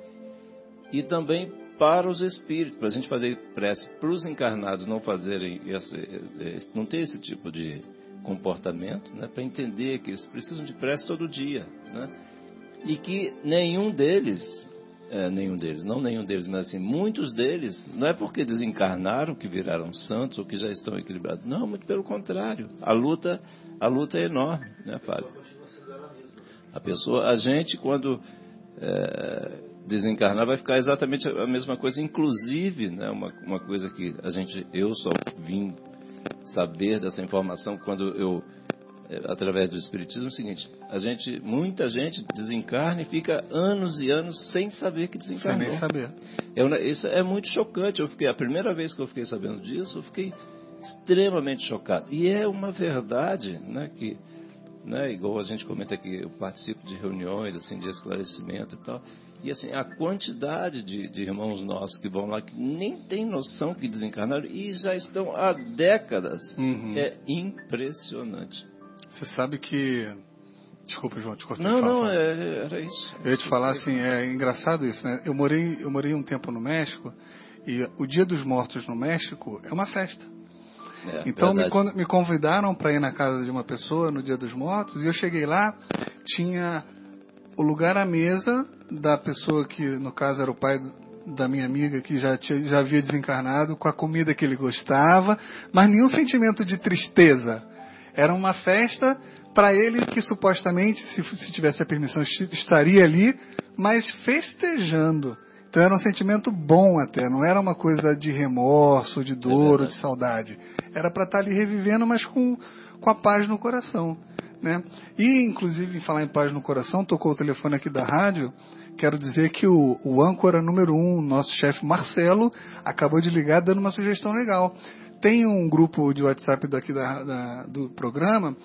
[SPEAKER 4] E também para os espíritos, para a gente fazer prece para os encarnados não fazerem esse, não ter esse tipo de comportamento, né, para entender que eles precisam de prece todo dia, né? E que nenhum deles, é, nenhum deles, não nenhum deles, mas assim, muitos deles, não é porque desencarnaram que viraram santos ou que já estão equilibrados. Não, muito pelo contrário. A luta, a luta é enorme, né, Fábio? A pessoa, a gente quando é, desencarnar vai ficar exatamente a mesma coisa, inclusive, né, uma, uma coisa que a gente, eu só vim saber dessa informação quando eu através do espiritismo é o seguinte: a gente, muita gente desencarna e fica anos e anos sem saber que desencarnou.
[SPEAKER 3] Sem nem saber.
[SPEAKER 4] Eu, isso é muito chocante. Eu fiquei a primeira vez que eu fiquei sabendo disso, eu fiquei extremamente chocado. E é uma verdade, né, que, né, igual a gente comenta aqui, eu participo de reuniões assim de esclarecimento e tal. E assim, a quantidade de, de, irmãos nossos que vão lá que nem tem noção que desencarnaram e já estão há décadas. Uhum. É impressionante.
[SPEAKER 3] Você sabe que. Desculpa, João, te cortei.
[SPEAKER 4] Não, fala, não, fala. É, era isso.
[SPEAKER 3] Eu ia te falar assim, é engraçado isso, né? Eu morei, eu morei um tempo no México e o Dia dos Mortos no México é uma festa. É, então me, quando, me convidaram para ir na casa de uma pessoa no Dia dos Mortos e eu cheguei lá, tinha o lugar à mesa da pessoa que no caso era o pai da minha amiga que já, tinha, já havia desencarnado, com a comida que ele gostava, mas nenhum sentimento de tristeza. Era uma festa para ele que supostamente, se, se tivesse a permissão, estaria ali, mas festejando. Então era um sentimento bom até, não era uma coisa de remorso, de dor, é de saudade. Era para estar tá ali revivendo, mas com, com a paz no coração. Né? E, inclusive, em falar em paz no coração, tocou o telefone aqui da rádio. Quero dizer que o, o âncora número um, nosso chefe Marcelo, acabou de ligar dando uma sugestão legal. Tem um grupo de WhatsApp daqui da, da, do programa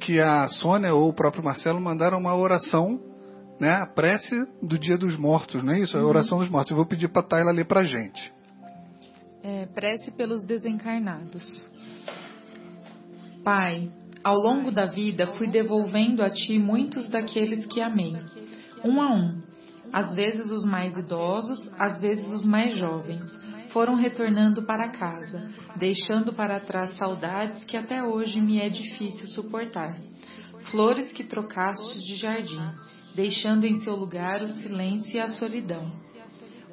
[SPEAKER 3] que a Sônia ou o próprio Marcelo mandaram uma oração, né? A prece do Dia dos Mortos, não é isso? A uhum. oração dos mortos. Eu vou pedir para a Tayla ler para a gente.
[SPEAKER 5] É, prece pelos desencarnados. Pai, ao longo da vida fui devolvendo a Ti muitos daqueles que amei, um a um, às vezes os mais idosos, às vezes os mais jovens foram retornando para casa, deixando para trás saudades que até hoje me é difícil suportar. Flores que trocaste de jardim, deixando em seu lugar o silêncio e a solidão.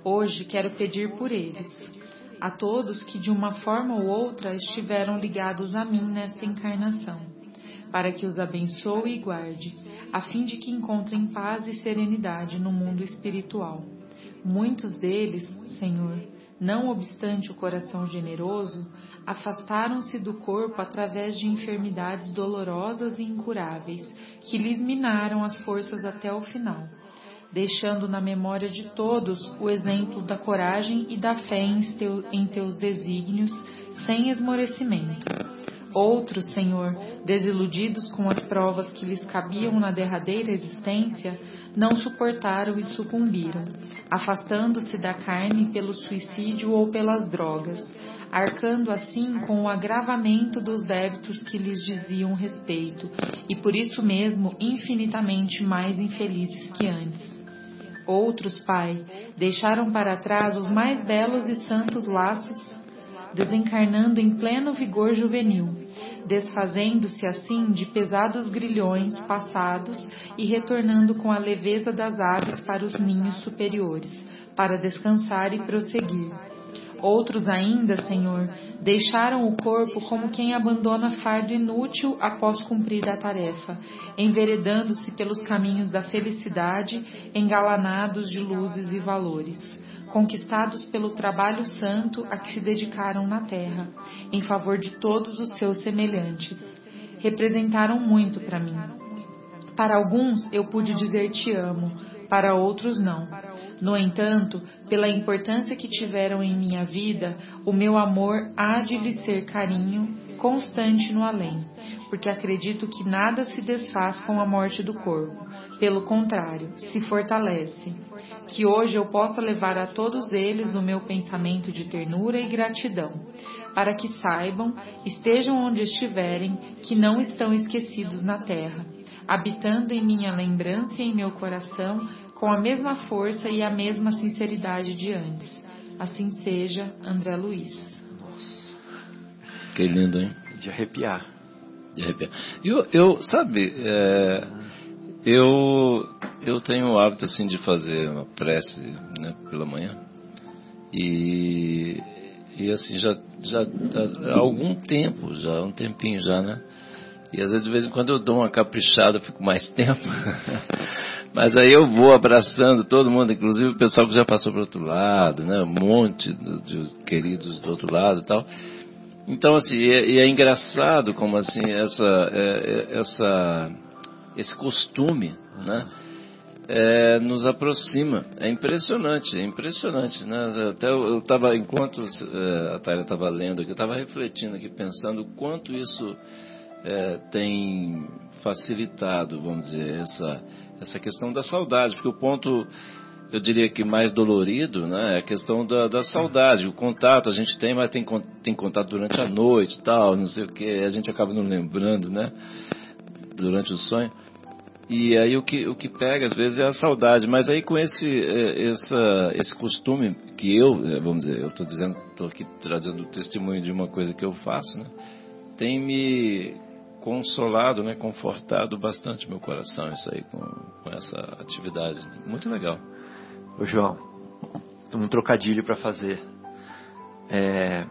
[SPEAKER 5] Hoje quero pedir por eles, a todos que de uma forma ou outra estiveram ligados a mim nesta encarnação, para que os abençoe e guarde, a fim de que encontrem paz e serenidade no mundo espiritual. Muitos deles, Senhor, não obstante o coração generoso, afastaram-se do corpo através de enfermidades dolorosas e incuráveis, que lhes minaram as forças até o final, deixando na memória de todos o exemplo da coragem e da fé em teus desígnios, sem esmorecimento. Outros, Senhor, desiludidos com as provas que lhes cabiam na derradeira existência, não suportaram e sucumbiram, afastando-se da carne pelo suicídio ou pelas drogas, arcando assim com o agravamento dos débitos que lhes diziam respeito, e por isso mesmo infinitamente mais infelizes que antes. Outros, Pai, deixaram para trás os mais belos e santos laços desencarnando em pleno vigor juvenil, desfazendo-se assim de pesados grilhões passados e retornando com a leveza das aves para os ninhos superiores, para descansar e prosseguir. Outros ainda, Senhor, deixaram o corpo como quem abandona fardo inútil após cumprir a tarefa, enveredando-se pelos caminhos da felicidade, engalanados de luzes e valores conquistados pelo trabalho santo a que se dedicaram na terra, em favor de todos os seus semelhantes. Representaram muito para mim. Para alguns eu pude dizer te amo, para outros não. No entanto, pela importância que tiveram em minha vida, o meu amor há de lhe ser carinho constante no além, porque acredito que nada se desfaz com a morte do corpo. Pelo contrário, se fortalece que hoje eu possa levar a todos eles o meu pensamento de ternura e gratidão, para que saibam, estejam onde estiverem, que não estão esquecidos na terra, habitando em minha lembrança e em meu coração com a mesma força e a mesma sinceridade de antes. Assim seja, André Luiz.
[SPEAKER 4] Que lindo, hein?
[SPEAKER 2] De arrepiar.
[SPEAKER 4] De arrepiar. Eu, eu sabe, é, eu eu tenho o hábito assim de fazer uma prece né, pela manhã. E, e assim já já há algum tempo já um tempinho já né? E às vezes de vez em quando eu dou uma caprichada fico mais tempo. Mas aí eu vou abraçando todo mundo inclusive o pessoal que já passou para outro lado né? Um monte de queridos do outro lado e tal então assim e é, é engraçado como assim essa é, é essa esse costume né é, nos aproxima. É impressionante, é impressionante. Né? Até eu estava, enquanto é, a Taira estava lendo aqui, eu estava refletindo aqui, pensando o quanto isso é, tem facilitado, vamos dizer, essa, essa questão da saudade, porque o ponto, eu diria que mais dolorido, né, é a questão da, da saudade, o contato a gente tem, mas tem, tem contato durante a noite tal, não sei o que, a gente acaba não lembrando, né, durante o sonho. E aí o que, o que pega às vezes é a saudade, mas aí com esse, é, essa, esse costume que eu, é, vamos dizer, eu estou dizendo, estou aqui trazendo o testemunho de uma coisa que eu faço, né? Tem me consolado, né, confortado bastante meu coração isso aí com, com essa atividade, muito legal.
[SPEAKER 2] Ô João, um trocadilho para fazer. É,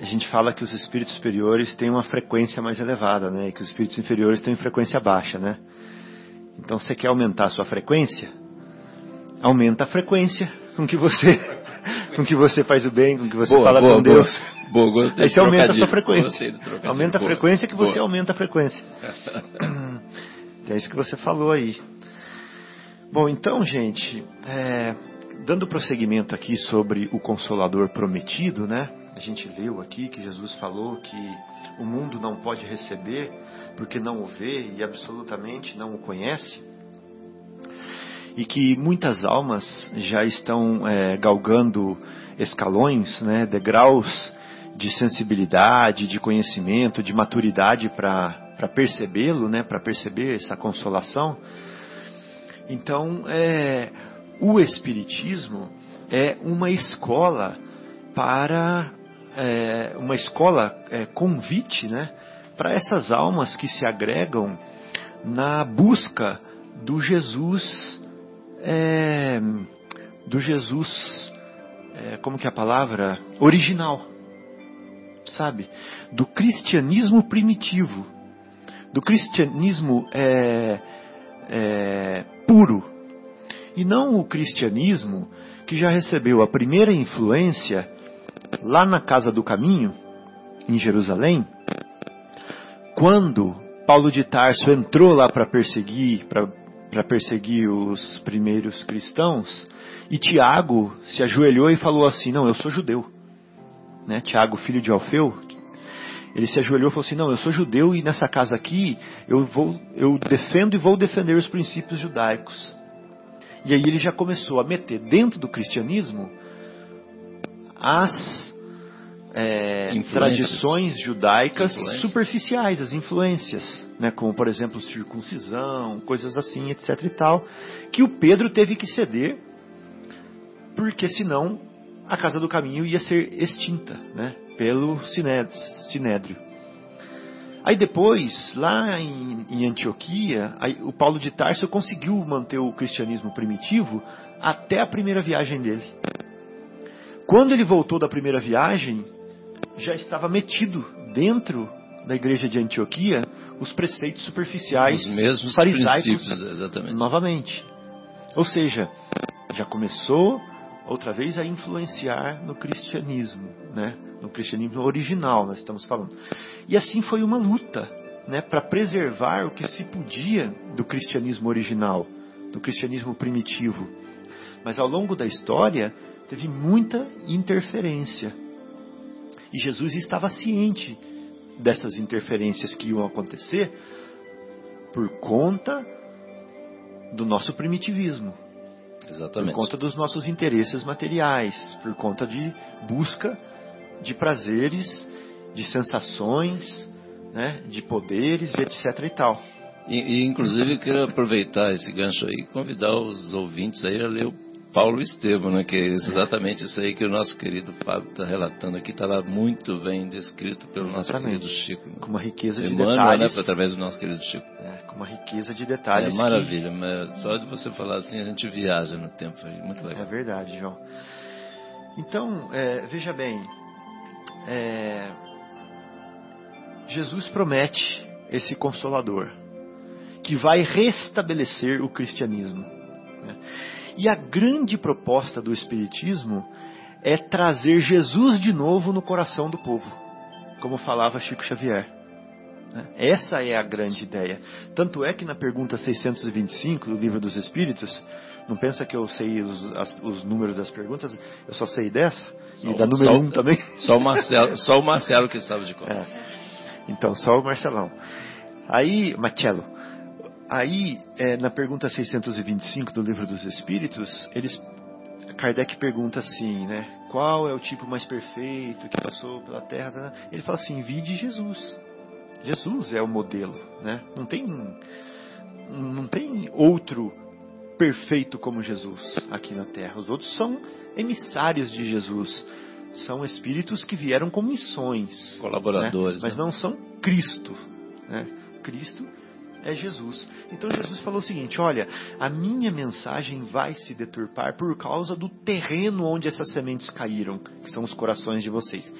[SPEAKER 2] a gente fala que os espíritos superiores têm uma frequência mais elevada, né, e que os espíritos inferiores têm frequência baixa, né? Então você quer aumentar a sua frequência? Aumenta a frequência com que você com que você faz o bem, com que você boa, fala boa, com boa. Deus.
[SPEAKER 4] Boa, gostei
[SPEAKER 2] Aí você aumenta a sua frequência. Aumenta a frequência que você aumenta a frequência. é isso que você falou aí. Bom, então, gente, é, dando prosseguimento aqui sobre o Consolador prometido, né? A gente leu aqui que Jesus falou que o mundo não pode receber porque não o vê e absolutamente não o conhece, e que muitas almas já estão é, galgando escalões, né, degraus de sensibilidade, de conhecimento, de maturidade para percebê-lo, né, para perceber essa consolação. Então, é, o Espiritismo é uma escola para é, uma escola é, convite, né, para essas almas que se agregam na busca do Jesus, é, do Jesus, é, como que é a palavra? Original, sabe? Do cristianismo primitivo, do cristianismo é, é, puro, e não o cristianismo que já recebeu a primeira influência lá na Casa do Caminho, em Jerusalém, quando Paulo de Tarso entrou lá para perseguir, para perseguir os primeiros cristãos, e Tiago se ajoelhou e falou assim: Não, eu sou judeu. Né? Tiago, filho de Alfeu, ele se ajoelhou e falou assim: Não, eu sou judeu e nessa casa aqui eu, vou, eu defendo e vou defender os princípios judaicos. E aí ele já começou a meter dentro do cristianismo as é, tradições judaicas superficiais, as influências, né, como por exemplo circuncisão, coisas assim, etc e tal, que o Pedro teve que ceder, porque senão a casa do caminho ia ser extinta, né, pelo sinédrio. Aí depois, lá em, em Antioquia, aí, o Paulo de Tarso conseguiu manter o cristianismo primitivo até a primeira viagem dele. Quando ele voltou da primeira viagem, já estava metido dentro da igreja de Antioquia os preceitos superficiais
[SPEAKER 4] os mesmos farisaicos exatamente.
[SPEAKER 2] novamente. Ou seja, já começou outra vez a influenciar no cristianismo, né? No cristianismo original, nós estamos falando. E assim foi uma luta, né, para preservar o que se podia do cristianismo original, do cristianismo primitivo. Mas ao longo da história teve muita interferência e Jesus estava ciente dessas interferências que iam acontecer por conta do nosso primitivismo.
[SPEAKER 4] Exatamente.
[SPEAKER 2] Por conta dos nossos interesses materiais, por conta de busca de prazeres, de sensações, né, de poderes, etc e tal.
[SPEAKER 4] E, e inclusive quero aproveitar esse gancho aí e convidar os ouvintes aí a ler o Paulo Estevam, né? Que é exatamente isso aí que o nosso querido Fábio está relatando aqui, está lá muito bem descrito pelo nosso exatamente. querido Chico.
[SPEAKER 2] Com uma riqueza de Emmanuel, né, detalhes.
[SPEAKER 4] Né, através do nosso querido Chico.
[SPEAKER 2] É, com uma riqueza de detalhes.
[SPEAKER 4] É maravilha, que... mas só de você falar assim a gente viaja no tempo aí, muito legal.
[SPEAKER 2] É verdade, João. Então, é, veja bem, é, Jesus promete esse consolador que vai restabelecer o cristianismo. Né? E a grande proposta do Espiritismo é trazer Jesus de novo no coração do povo, como falava Chico Xavier. Né? Essa é a grande ideia. Tanto é que na pergunta 625 do Livro dos Espíritos, não pensa que eu sei os, as, os números das perguntas, eu só sei dessa, só, e da número 1 um também.
[SPEAKER 4] Só o, Marcelo, só o Marcelo que sabe de qual. É.
[SPEAKER 2] Então, só o Marcelão. Aí, Marcelo, Aí, é, na pergunta 625 do Livro dos Espíritos, eles, Kardec pergunta assim, né? Qual é o tipo mais perfeito que passou pela Terra? Ele fala assim: vide Jesus. Jesus é o modelo, né? Não tem, não tem outro perfeito como Jesus aqui na Terra. Os outros são emissários de Jesus. São espíritos que vieram com missões.
[SPEAKER 4] Colaboradores.
[SPEAKER 2] Né? Mas né? não são Cristo. Né? Cristo é Jesus. Então Jesus falou o seguinte: olha, a minha mensagem vai se deturpar por causa do terreno onde essas sementes caíram, que são os corações de vocês.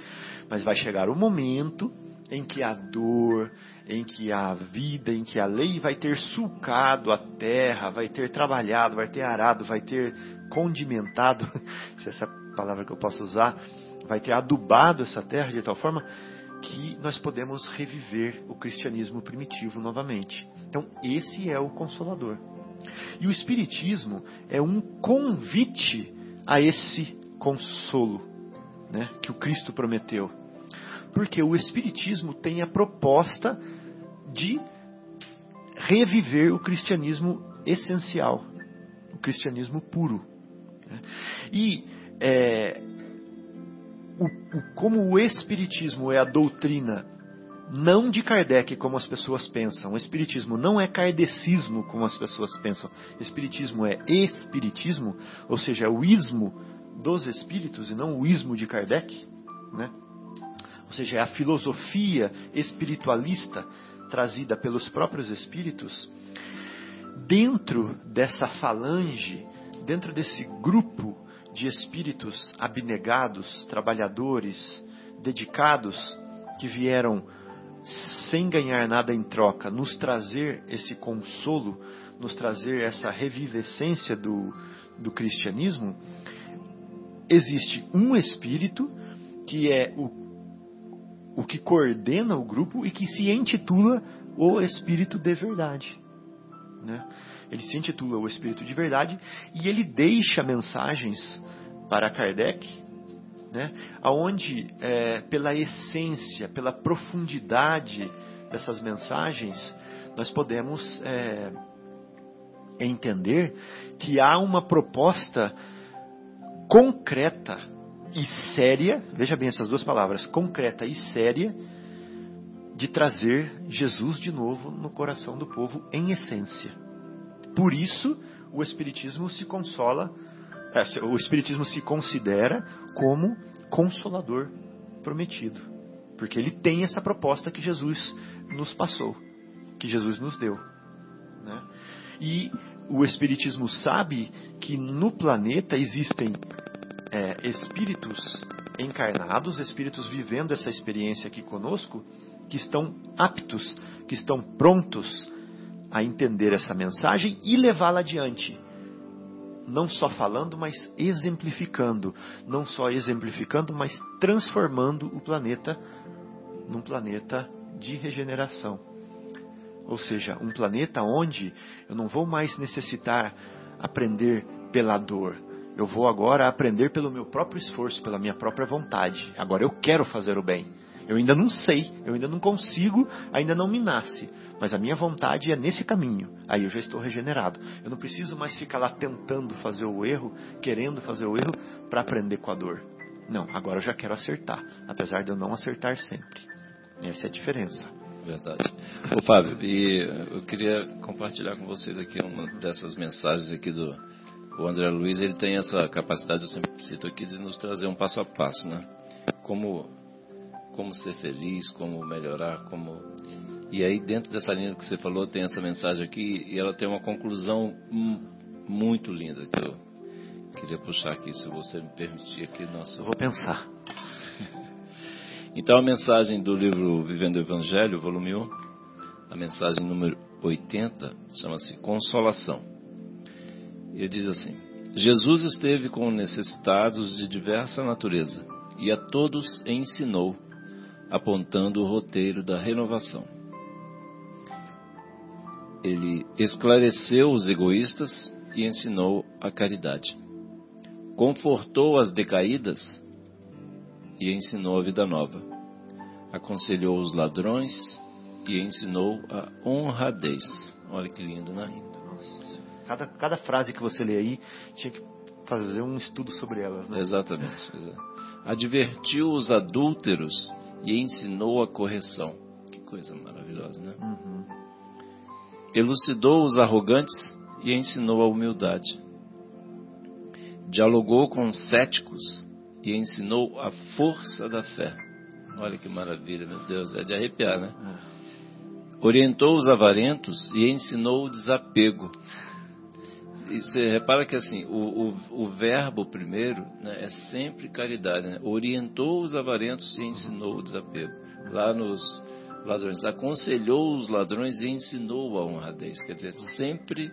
[SPEAKER 2] Mas vai chegar o momento em que a dor, em que a vida, em que a lei vai ter sulcado a terra, vai ter trabalhado, vai ter arado, vai ter condimentado, se essa palavra que eu posso usar, vai ter adubado essa terra de tal forma que nós podemos reviver o cristianismo primitivo novamente. Então, esse é o consolador. E o Espiritismo é um convite a esse consolo né, que o Cristo prometeu. Porque o Espiritismo tem a proposta de reviver o cristianismo essencial, o cristianismo puro. Né. E é, o, o, como o Espiritismo é a doutrina não de Kardec, como as pessoas pensam. O Espiritismo não é kardecismo, como as pessoas pensam. O Espiritismo é Espiritismo, ou seja, é o ismo dos espíritos e não o ismo de Kardec. Né? Ou seja, é a filosofia espiritualista trazida pelos próprios espíritos. Dentro dessa falange, dentro desse grupo de espíritos abnegados, trabalhadores, dedicados, que vieram sem ganhar nada em troca, nos trazer esse consolo, nos trazer essa revivescência do, do cristianismo, existe um espírito que é o, o que coordena o grupo e que se intitula o Espírito de Verdade. Né? Ele se intitula O Espírito de Verdade e ele deixa mensagens para Kardec, né, aonde é, pela essência, pela profundidade dessas mensagens, nós podemos é, entender que há uma proposta concreta e séria, veja bem essas duas palavras, concreta e séria, de trazer Jesus de novo no coração do povo em essência. Por isso, o Espiritismo se consola, é, o Espiritismo se considera como consolador prometido. Porque ele tem essa proposta que Jesus nos passou, que Jesus nos deu. Né? E o Espiritismo sabe que no planeta existem é, espíritos encarnados, espíritos vivendo essa experiência aqui conosco, que estão aptos, que estão prontos a entender essa mensagem e levá-la adiante. Não só falando, mas exemplificando. Não só exemplificando, mas transformando o planeta num planeta de regeneração. Ou seja, um planeta onde eu não vou mais necessitar aprender pela dor. Eu vou agora aprender pelo meu próprio esforço, pela minha própria vontade. Agora eu quero fazer o bem. Eu ainda não sei, eu ainda não consigo, ainda não me nasce. Mas a minha vontade é nesse caminho. Aí eu já estou regenerado. Eu não preciso mais ficar lá tentando fazer o erro, querendo fazer o erro para aprender com a dor. Não, agora eu já quero acertar, apesar de eu não acertar sempre. Essa é a diferença.
[SPEAKER 4] Verdade. Ô Fábio, e eu queria compartilhar com vocês aqui uma dessas mensagens aqui do, o André Luiz ele tem essa capacidade, eu sempre cito aqui, de nos trazer um passo a passo, né? Como, como ser feliz, como melhorar, como... E aí dentro dessa linha que você falou, tem essa mensagem aqui e ela tem uma conclusão muito linda que eu queria puxar aqui, se você me permitir aqui. Nosso...
[SPEAKER 2] Eu vou pensar.
[SPEAKER 4] Então a mensagem do livro Vivendo o Evangelho, volume 1, a mensagem número 80, chama-se Consolação. Ele diz assim: Jesus esteve com necessitados de diversa natureza e a todos ensinou, apontando o roteiro da renovação. Ele esclareceu os egoístas e ensinou a caridade. Confortou as decaídas e ensinou a vida nova. Aconselhou os ladrões e ensinou a honradez. Olha que lindo, né?
[SPEAKER 2] Cada, cada frase que você lê aí tinha que fazer um estudo sobre elas, né?
[SPEAKER 4] Exatamente. Advertiu os adúlteros e ensinou a correção. Que coisa maravilhosa, né? Uhum. Elucidou os arrogantes e ensinou a humildade. Dialogou com os céticos e ensinou a força da fé. Olha que maravilha, meu Deus, é de arrepiar, né? É. Orientou os avarentos e ensinou o desapego e você repara que assim, o, o, o verbo primeiro né, é sempre caridade. Né? Orientou os avarentos e ensinou o desapego. Lá nos ladrões, aconselhou os ladrões e ensinou a honradez. Quer dizer, sempre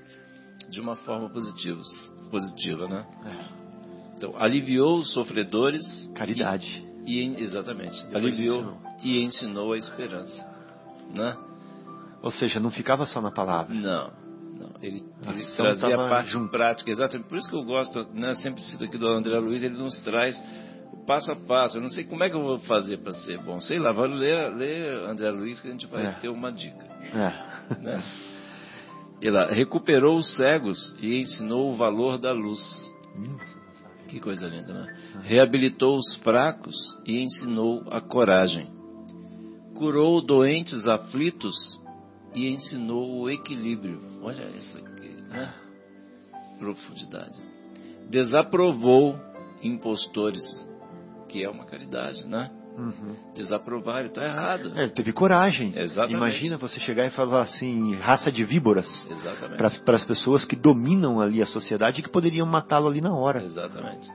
[SPEAKER 4] de uma forma positiva, positiva né? É. Então, aliviou os sofredores.
[SPEAKER 2] Caridade.
[SPEAKER 4] E, e exatamente. Aliviou ensinou. e ensinou a esperança. Né?
[SPEAKER 2] Ou seja, não ficava só na palavra.
[SPEAKER 4] Não. Não, ele, ele trazia a parte junto. prática, exatamente. Por isso que eu gosto, né, sempre cito aqui do André Luiz, ele nos traz passo a passo. Eu não sei como é que eu vou fazer para ser bom. Sei lá, vamos ler, ler André Luiz que a gente vai é. ter uma dica. É. Né? Recuperou os cegos e ensinou o valor da luz. Que coisa linda, né? Reabilitou os fracos e ensinou a coragem. Curou doentes aflitos e ensinou o equilíbrio. Olha isso aqui, né? Profundidade. Desaprovou impostores, que é uma caridade, né? Uhum. Desaprovar, ele está errado.
[SPEAKER 2] É, ele teve coragem. Exatamente. Imagina você chegar e falar assim, raça de víboras. Para as pessoas que dominam ali a sociedade e que poderiam matá-lo ali na hora.
[SPEAKER 4] Exatamente.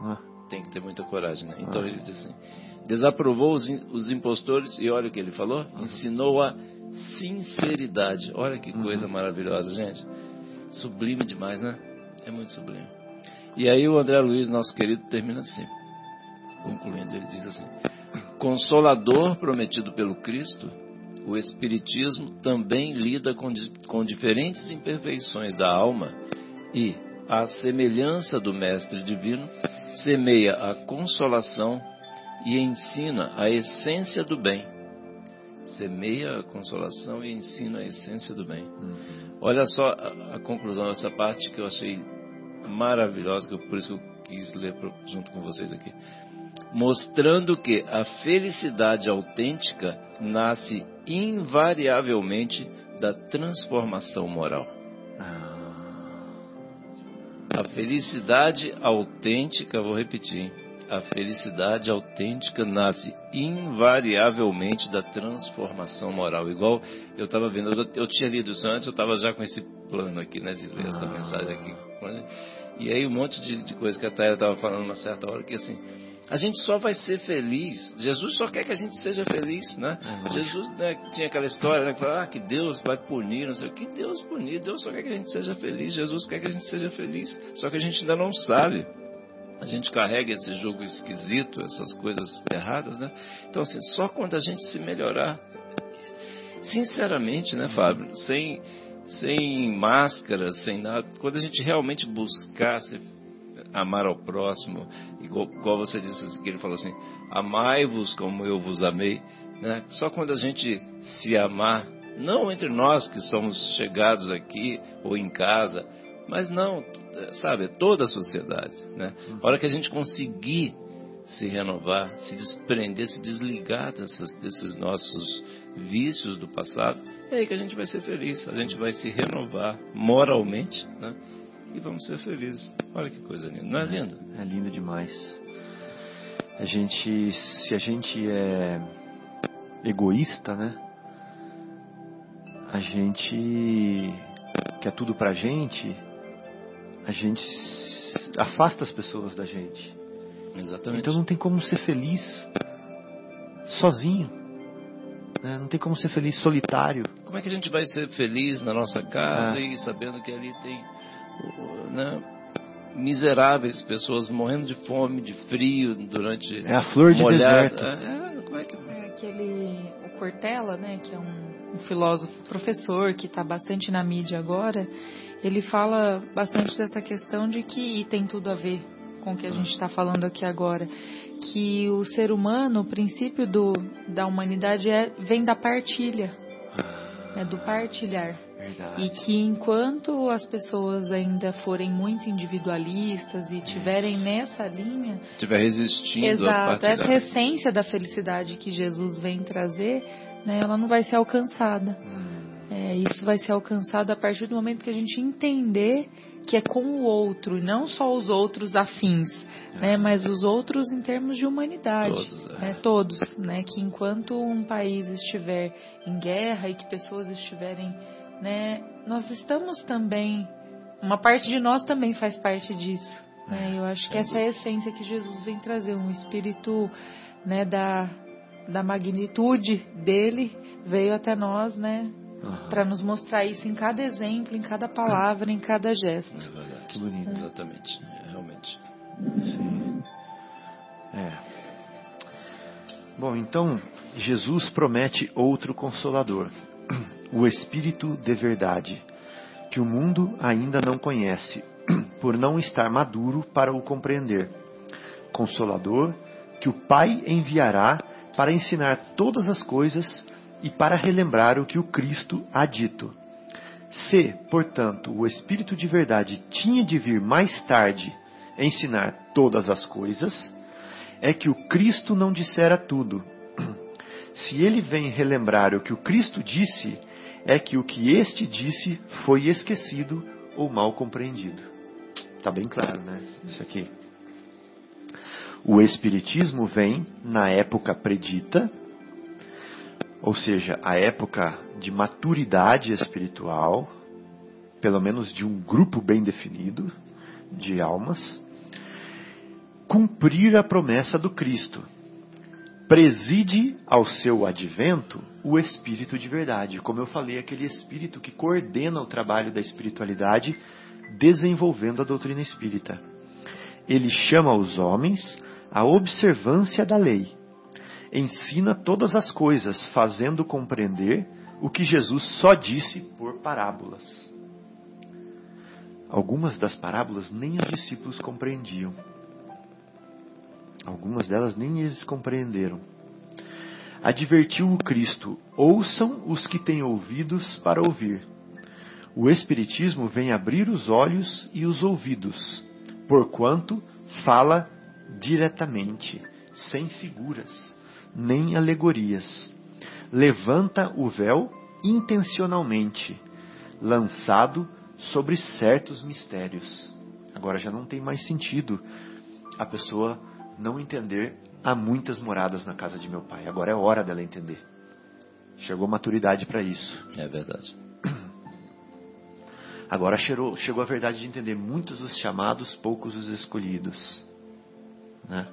[SPEAKER 4] Ah. Tem que ter muita coragem, né? Então ah. ele diz assim: desaprovou os, os impostores e olha o que ele falou: ensinou a sinceridade. Olha que coisa uhum. maravilhosa, gente. Sublime demais, né? É muito sublime. E aí o André Luiz, nosso querido, termina assim, concluindo, ele diz assim: Consolador prometido pelo Cristo, o Espiritismo também lida com, com diferentes imperfeições da alma e, à semelhança do Mestre Divino, semeia a consolação e ensina a essência do bem semeia a consolação e ensina a essência do bem. Uhum. Olha só a, a, conclusão dessa parte que eu achei maravilhosa, que eu, por isso que eu quis ler pro, junto com vocês aqui. Mostrando que a felicidade autêntica nasce invariavelmente da transformação moral. Ah. A felicidade autêntica, vou repetir, a felicidade autêntica nasce invariavelmente da transformação moral. Igual eu estava vendo, eu, eu, tinha lido isso antes, eu estava já com esse plano aqui, né, de ler essa ah. mensagem aqui. E aí um monte de, de coisa que a Taia estava falando uma certa hora, que assim, a gente só vai ser feliz. Jesus só quer que a gente seja feliz, né? É Jesus né, tinha aquela história, né, que fala, ah, que Deus vai punir, não sei o que Deus punir. Deus só quer que a gente seja feliz. Jesus quer que a gente seja feliz. Só que a gente ainda não sabe a gente carrega esse jogo esquisito, essas coisas erradas, né? Então, assim, só quando a gente se melhorar, sinceramente, né, Fábio, sem, sem máscara, sem nada, quando a gente realmente buscar se, amar ao próximo, igual, igual você disse que ele falou assim, amai-vos como eu vos amei, né? Só quando a gente se amar, não entre nós que somos chegados aqui ou em casa, mas não, sabe, toda a sociedade. Né? A hora que a gente conseguir se renovar, se desprender, se desligar dessas, desses nossos vícios do passado, é aí que a gente vai ser feliz, a gente vai se renovar moralmente, né? E vamos ser felizes. Olha que coisa linda. Não é lindo?
[SPEAKER 2] É, é lindo demais. A gente, se a gente é egoísta, né? A gente quer tudo pra gente, a gente afasta as pessoas da gente.
[SPEAKER 4] Exatamente.
[SPEAKER 2] Então não tem como ser feliz sozinho. Né? Não tem como ser feliz solitário.
[SPEAKER 4] Como é que a gente vai ser feliz na nossa casa ah. e sabendo que ali tem né, miseráveis pessoas morrendo de fome, de frio durante
[SPEAKER 2] é a flor de deserto.
[SPEAKER 5] É, é, como é que é aquele o Cortella, né, que é um, um filósofo professor que está bastante na mídia agora. Ele fala bastante dessa questão de que e tem tudo a ver com o que a gente está falando aqui agora, que o ser humano, o princípio do, da humanidade é vem da partilha, é do partilhar.
[SPEAKER 2] Verdade.
[SPEAKER 5] E que enquanto as pessoas ainda forem muito individualistas e tiverem nessa linha.
[SPEAKER 4] Estiver resistindo
[SPEAKER 5] Exato, essa essência da felicidade que Jesus vem trazer, né, ela não vai ser alcançada. Hum. É, isso vai ser alcançado a partir do momento que a gente entender que é com o outro, e não só os outros afins, é. né, mas os outros em termos de humanidade,
[SPEAKER 4] todos, é.
[SPEAKER 5] né, todos, né, que enquanto um país estiver em guerra e que pessoas estiverem né, nós estamos também, uma parte de nós também faz parte disso. Né? Eu acho que essa é a essência que Jesus vem trazer, um espírito né, da, da magnitude dele veio até nós, né? Uhum. Para nos mostrar isso em cada exemplo, em cada palavra, em cada gesto. É
[SPEAKER 4] verdade. Que bonito. É. Exatamente. É, realmente.
[SPEAKER 2] Sim. É. Bom, então Jesus promete outro consolador o Espírito de verdade, que o mundo ainda não conhece, por não estar maduro para o compreender. Consolador, que o Pai enviará para ensinar todas as coisas e para relembrar o que o Cristo há dito. Se, portanto, o Espírito de verdade tinha de vir mais tarde ensinar todas as coisas, é que o Cristo não dissera tudo. Se ele vem relembrar o que o Cristo disse, é que o que este disse foi esquecido ou mal compreendido. Está bem claro, né? Isso aqui. O Espiritismo vem na época predita, ou seja, a época de maturidade espiritual, pelo menos de um grupo bem definido de almas, cumprir a promessa do Cristo preside ao seu advento o espírito de verdade. Como eu falei, aquele espírito que coordena o trabalho da espiritualidade, desenvolvendo a doutrina espírita. Ele chama os homens à observância da lei. Ensina todas as coisas, fazendo compreender o que Jesus só disse por parábolas. Algumas das parábolas nem os discípulos compreendiam. Algumas delas nem eles compreenderam. Advertiu o Cristo: ouçam os que têm ouvidos para ouvir. O Espiritismo vem abrir os olhos e os ouvidos, porquanto fala diretamente, sem figuras, nem alegorias. Levanta o véu intencionalmente, lançado sobre certos mistérios. Agora já não tem mais sentido a pessoa não entender, há muitas moradas na casa de meu pai. Agora é hora dela entender. Chegou maturidade para isso.
[SPEAKER 4] É verdade.
[SPEAKER 2] Agora chegou, chegou a verdade de entender muitos os chamados, poucos os escolhidos. Né?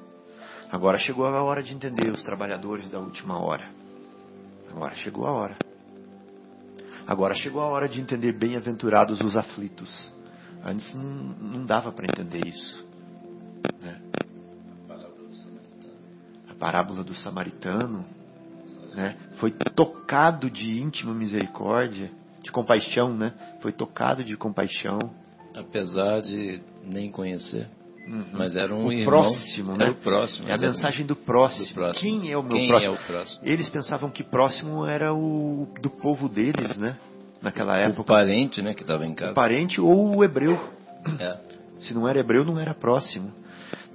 [SPEAKER 2] Agora chegou a hora de entender os trabalhadores da última hora. Agora chegou a hora. Agora chegou a hora de entender bem-aventurados os aflitos. Antes não, não dava para entender isso. Né? Parábola do samaritano, né? Foi tocado de íntima misericórdia, de compaixão, né? Foi tocado de compaixão.
[SPEAKER 4] Apesar de nem conhecer. Uhum. Mas era um
[SPEAKER 2] o
[SPEAKER 4] irmão,
[SPEAKER 2] próximo, né?
[SPEAKER 4] o próximo.
[SPEAKER 2] É a mensagem do próximo.
[SPEAKER 4] do próximo.
[SPEAKER 2] Quem é o meu
[SPEAKER 4] Quem
[SPEAKER 2] próximo?
[SPEAKER 4] É o próximo?
[SPEAKER 2] Eles pensavam que próximo era o do povo deles, né? Naquela época.
[SPEAKER 4] O parente, né, que estava em casa.
[SPEAKER 2] O parente ou o hebreu.
[SPEAKER 4] É.
[SPEAKER 2] Se não era hebreu, não era próximo.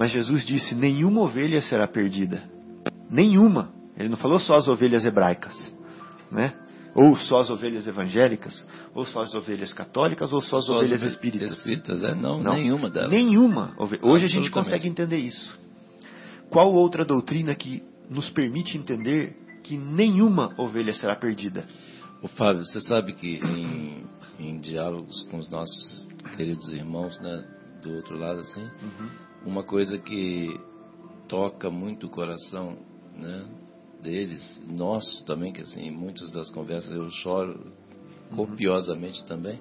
[SPEAKER 2] Mas Jesus disse: nenhuma ovelha será perdida. Nenhuma. Ele não falou só as ovelhas hebraicas, né? Ou só as ovelhas evangélicas, ou só as ovelhas católicas, ou só as só ovelhas as espíritas.
[SPEAKER 4] Espíritas, é? Não, não, nenhuma delas.
[SPEAKER 2] Nenhuma. Hoje a gente consegue entender isso. Qual outra doutrina que nos permite entender que nenhuma ovelha será perdida?
[SPEAKER 4] O Fábio, você sabe que em, em diálogos com os nossos queridos irmãos, né, do outro lado, assim, uhum. Uma coisa que toca muito o coração, né, deles, nosso também, que assim, muitas das conversas eu choro uhum. copiosamente também.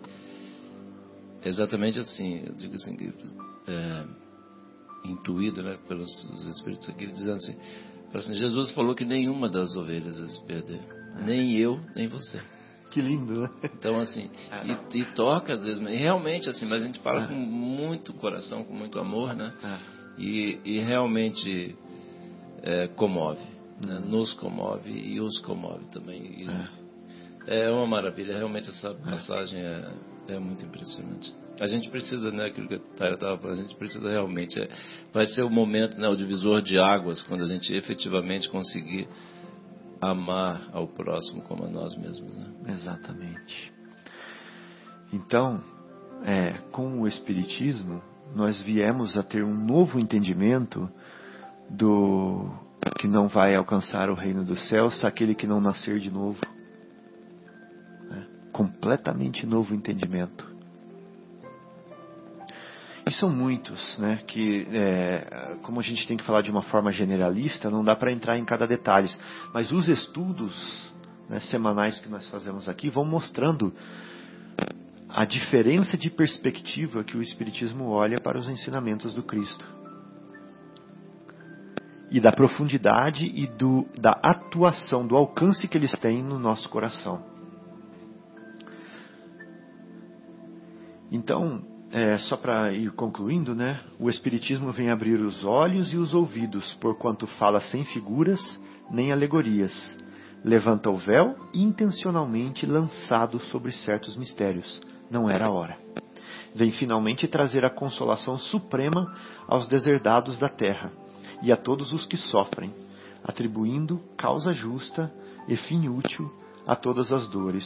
[SPEAKER 4] Exatamente assim, eu digo assim, é, intuído né, pelos Espíritos aqui, dizendo assim, assim, Jesus falou que nenhuma das ovelhas vai se perder, é. nem eu, nem você.
[SPEAKER 2] Que lindo, né?
[SPEAKER 4] Então, assim, é. e, e, toca às vezes, realmente, assim, mas a gente fala é. com muito coração, com muito amor, né? É. E, e realmente é, comove né, nos comove e os comove também. É. é. uma maravilha, realmente essa passagem é, é muito impressionante. A gente precisa, né, aquilo que a Taira estava falando, a gente precisa realmente, é, vai ser o momento, né, o divisor de águas, quando a gente efetivamente conseguir amar ao próximo como a nós mesmos. Né?
[SPEAKER 2] Exatamente. Então, é, com o Espiritismo, nós viemos a ter um novo entendimento do que não vai alcançar o reino dos céus aquele que não nascer de novo. É, completamente novo entendimento. E são muitos, né? Que, é, como a gente tem que falar de uma forma generalista, não dá para entrar em cada detalhe. Mas os estudos né, semanais que nós fazemos aqui vão mostrando a diferença de perspectiva que o Espiritismo olha para os ensinamentos do Cristo e da profundidade e do, da atuação, do alcance que eles têm no nosso coração. Então, é, só para ir concluindo, né? O Espiritismo vem abrir os olhos e os ouvidos, porquanto fala sem figuras nem alegorias. Levanta o véu intencionalmente lançado sobre certos mistérios. Não era a hora. Vem finalmente trazer a consolação suprema aos deserdados da terra e a todos os que sofrem, atribuindo causa justa e fim útil a todas as dores.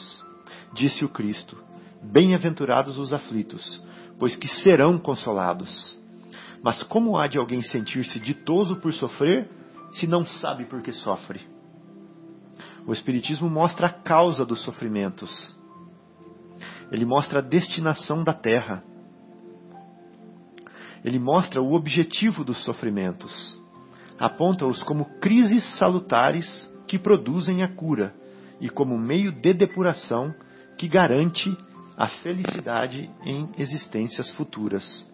[SPEAKER 2] Disse o Cristo: Bem-aventurados os aflitos, pois que serão consolados. Mas como há de alguém sentir-se ditoso por sofrer, se não sabe por que sofre? O Espiritismo mostra a causa dos sofrimentos. Ele mostra a destinação da terra. Ele mostra o objetivo dos sofrimentos aponta-os como crises salutares que produzem a cura e como meio de depuração que garante a felicidade em existências futuras.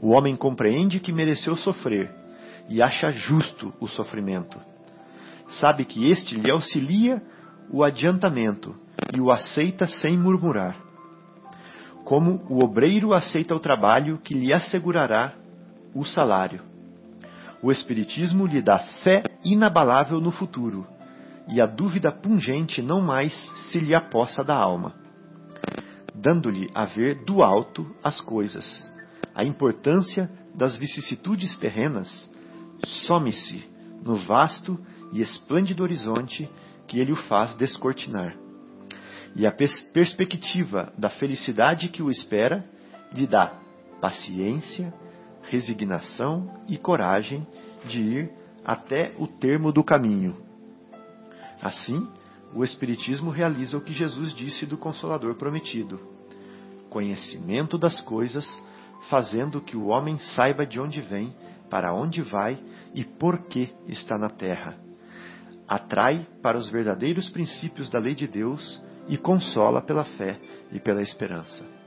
[SPEAKER 2] O homem compreende que mereceu sofrer e acha justo o sofrimento. Sabe que este lhe auxilia o adiantamento e o aceita sem murmurar. Como o obreiro aceita o trabalho que lhe assegurará o salário o Espiritismo lhe dá fé inabalável no futuro, e a dúvida pungente não mais se lhe apossa da alma, dando-lhe a ver do alto as coisas. A importância das vicissitudes terrenas some-se no vasto e esplêndido horizonte que ele o faz descortinar. E a pers perspectiva da felicidade que o espera lhe dá paciência resignação e coragem de ir até o termo do caminho. Assim, o Espiritismo realiza o que Jesus disse do Consolador prometido: conhecimento das coisas, fazendo que o homem saiba de onde vem, para onde vai e por que está na terra. Atrai para os verdadeiros princípios da lei de Deus e consola pela fé e pela esperança.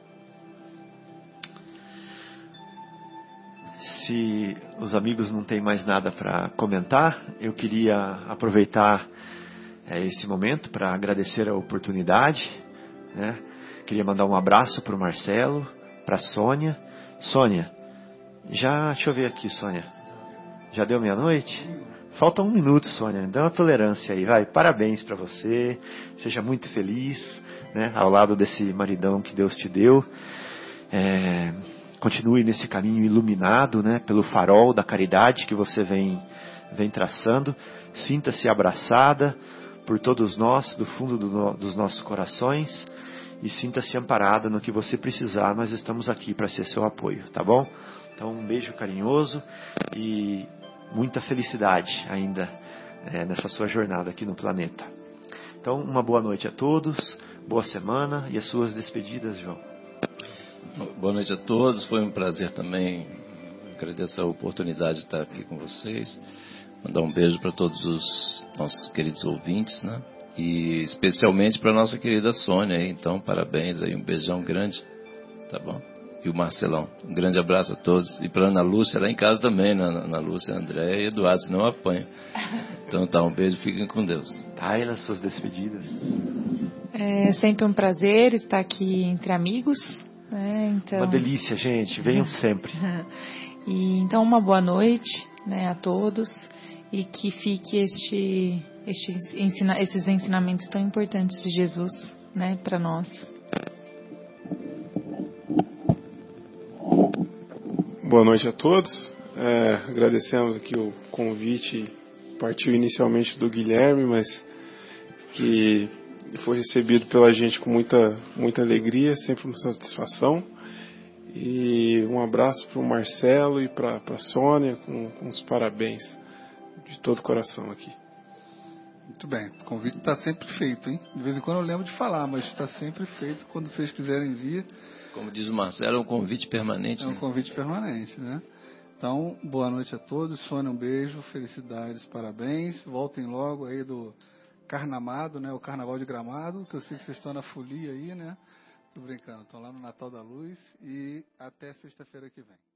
[SPEAKER 2] se os amigos não têm mais nada para comentar, eu queria aproveitar é, esse momento para agradecer a oportunidade. Né? Queria mandar um abraço para o Marcelo, para a Sônia. Sônia, já, deixa eu ver aqui, Sônia. Já deu meia-noite? Falta um minuto, Sônia. Dá uma tolerância aí, vai. Parabéns para você. Seja muito feliz, né? Ao lado desse maridão que Deus te deu. É, continue nesse caminho iluminado, né, pelo farol da caridade que você vem, vem traçando. Sinta-se abraçada por todos nós, do fundo do, dos nossos corações. E sinta-se amparada no que você precisar, nós estamos aqui para ser seu apoio, tá bom? Então, um beijo carinhoso e muita felicidade ainda é, nessa sua jornada aqui no planeta. Então, uma boa noite a todos, boa semana e as suas despedidas, João.
[SPEAKER 4] Boa noite a todos, foi um prazer também. Agradeço a oportunidade de estar aqui com vocês. Mandar um beijo para todos os nossos queridos ouvintes, né? E especialmente para nossa querida Sônia, aí. então parabéns aí, um beijão grande, tá bom? E o Marcelão, um grande abraço a todos. E para Ana Lúcia lá em casa também, né? Ana Lúcia, André e Eduardo, senão apanha. Então tá, um beijo, fiquem com Deus.
[SPEAKER 2] Taila, suas despedidas.
[SPEAKER 5] É sempre um prazer estar aqui entre amigos. Né? Então...
[SPEAKER 2] Uma delícia, gente, venham sempre.
[SPEAKER 5] e, então, uma boa noite né, a todos e que fique este, este ensina, esses ensinamentos tão importantes de Jesus né, para nós.
[SPEAKER 6] Boa noite a todos. É, agradecemos aqui o convite, partiu inicialmente do Guilherme, mas que foi recebido pela gente com muita, muita alegria, sempre uma satisfação. E um abraço para o Marcelo e para a Sônia, com, com os parabéns de todo o coração aqui.
[SPEAKER 3] Muito bem, o convite está sempre feito, hein? De vez em quando eu lembro de falar, mas está sempre feito. Quando vocês quiserem vir.
[SPEAKER 4] Como diz o Marcelo, é um convite permanente.
[SPEAKER 3] É um
[SPEAKER 4] né?
[SPEAKER 3] convite permanente, né? Então, boa noite a todos. Sônia, um beijo, felicidades, parabéns. Voltem logo aí do Carnamado, né? O Carnaval de Gramado, que eu sei que vocês estão na folia aí, né? Tô brincando, estão lá no Natal da Luz e até sexta-feira que vem.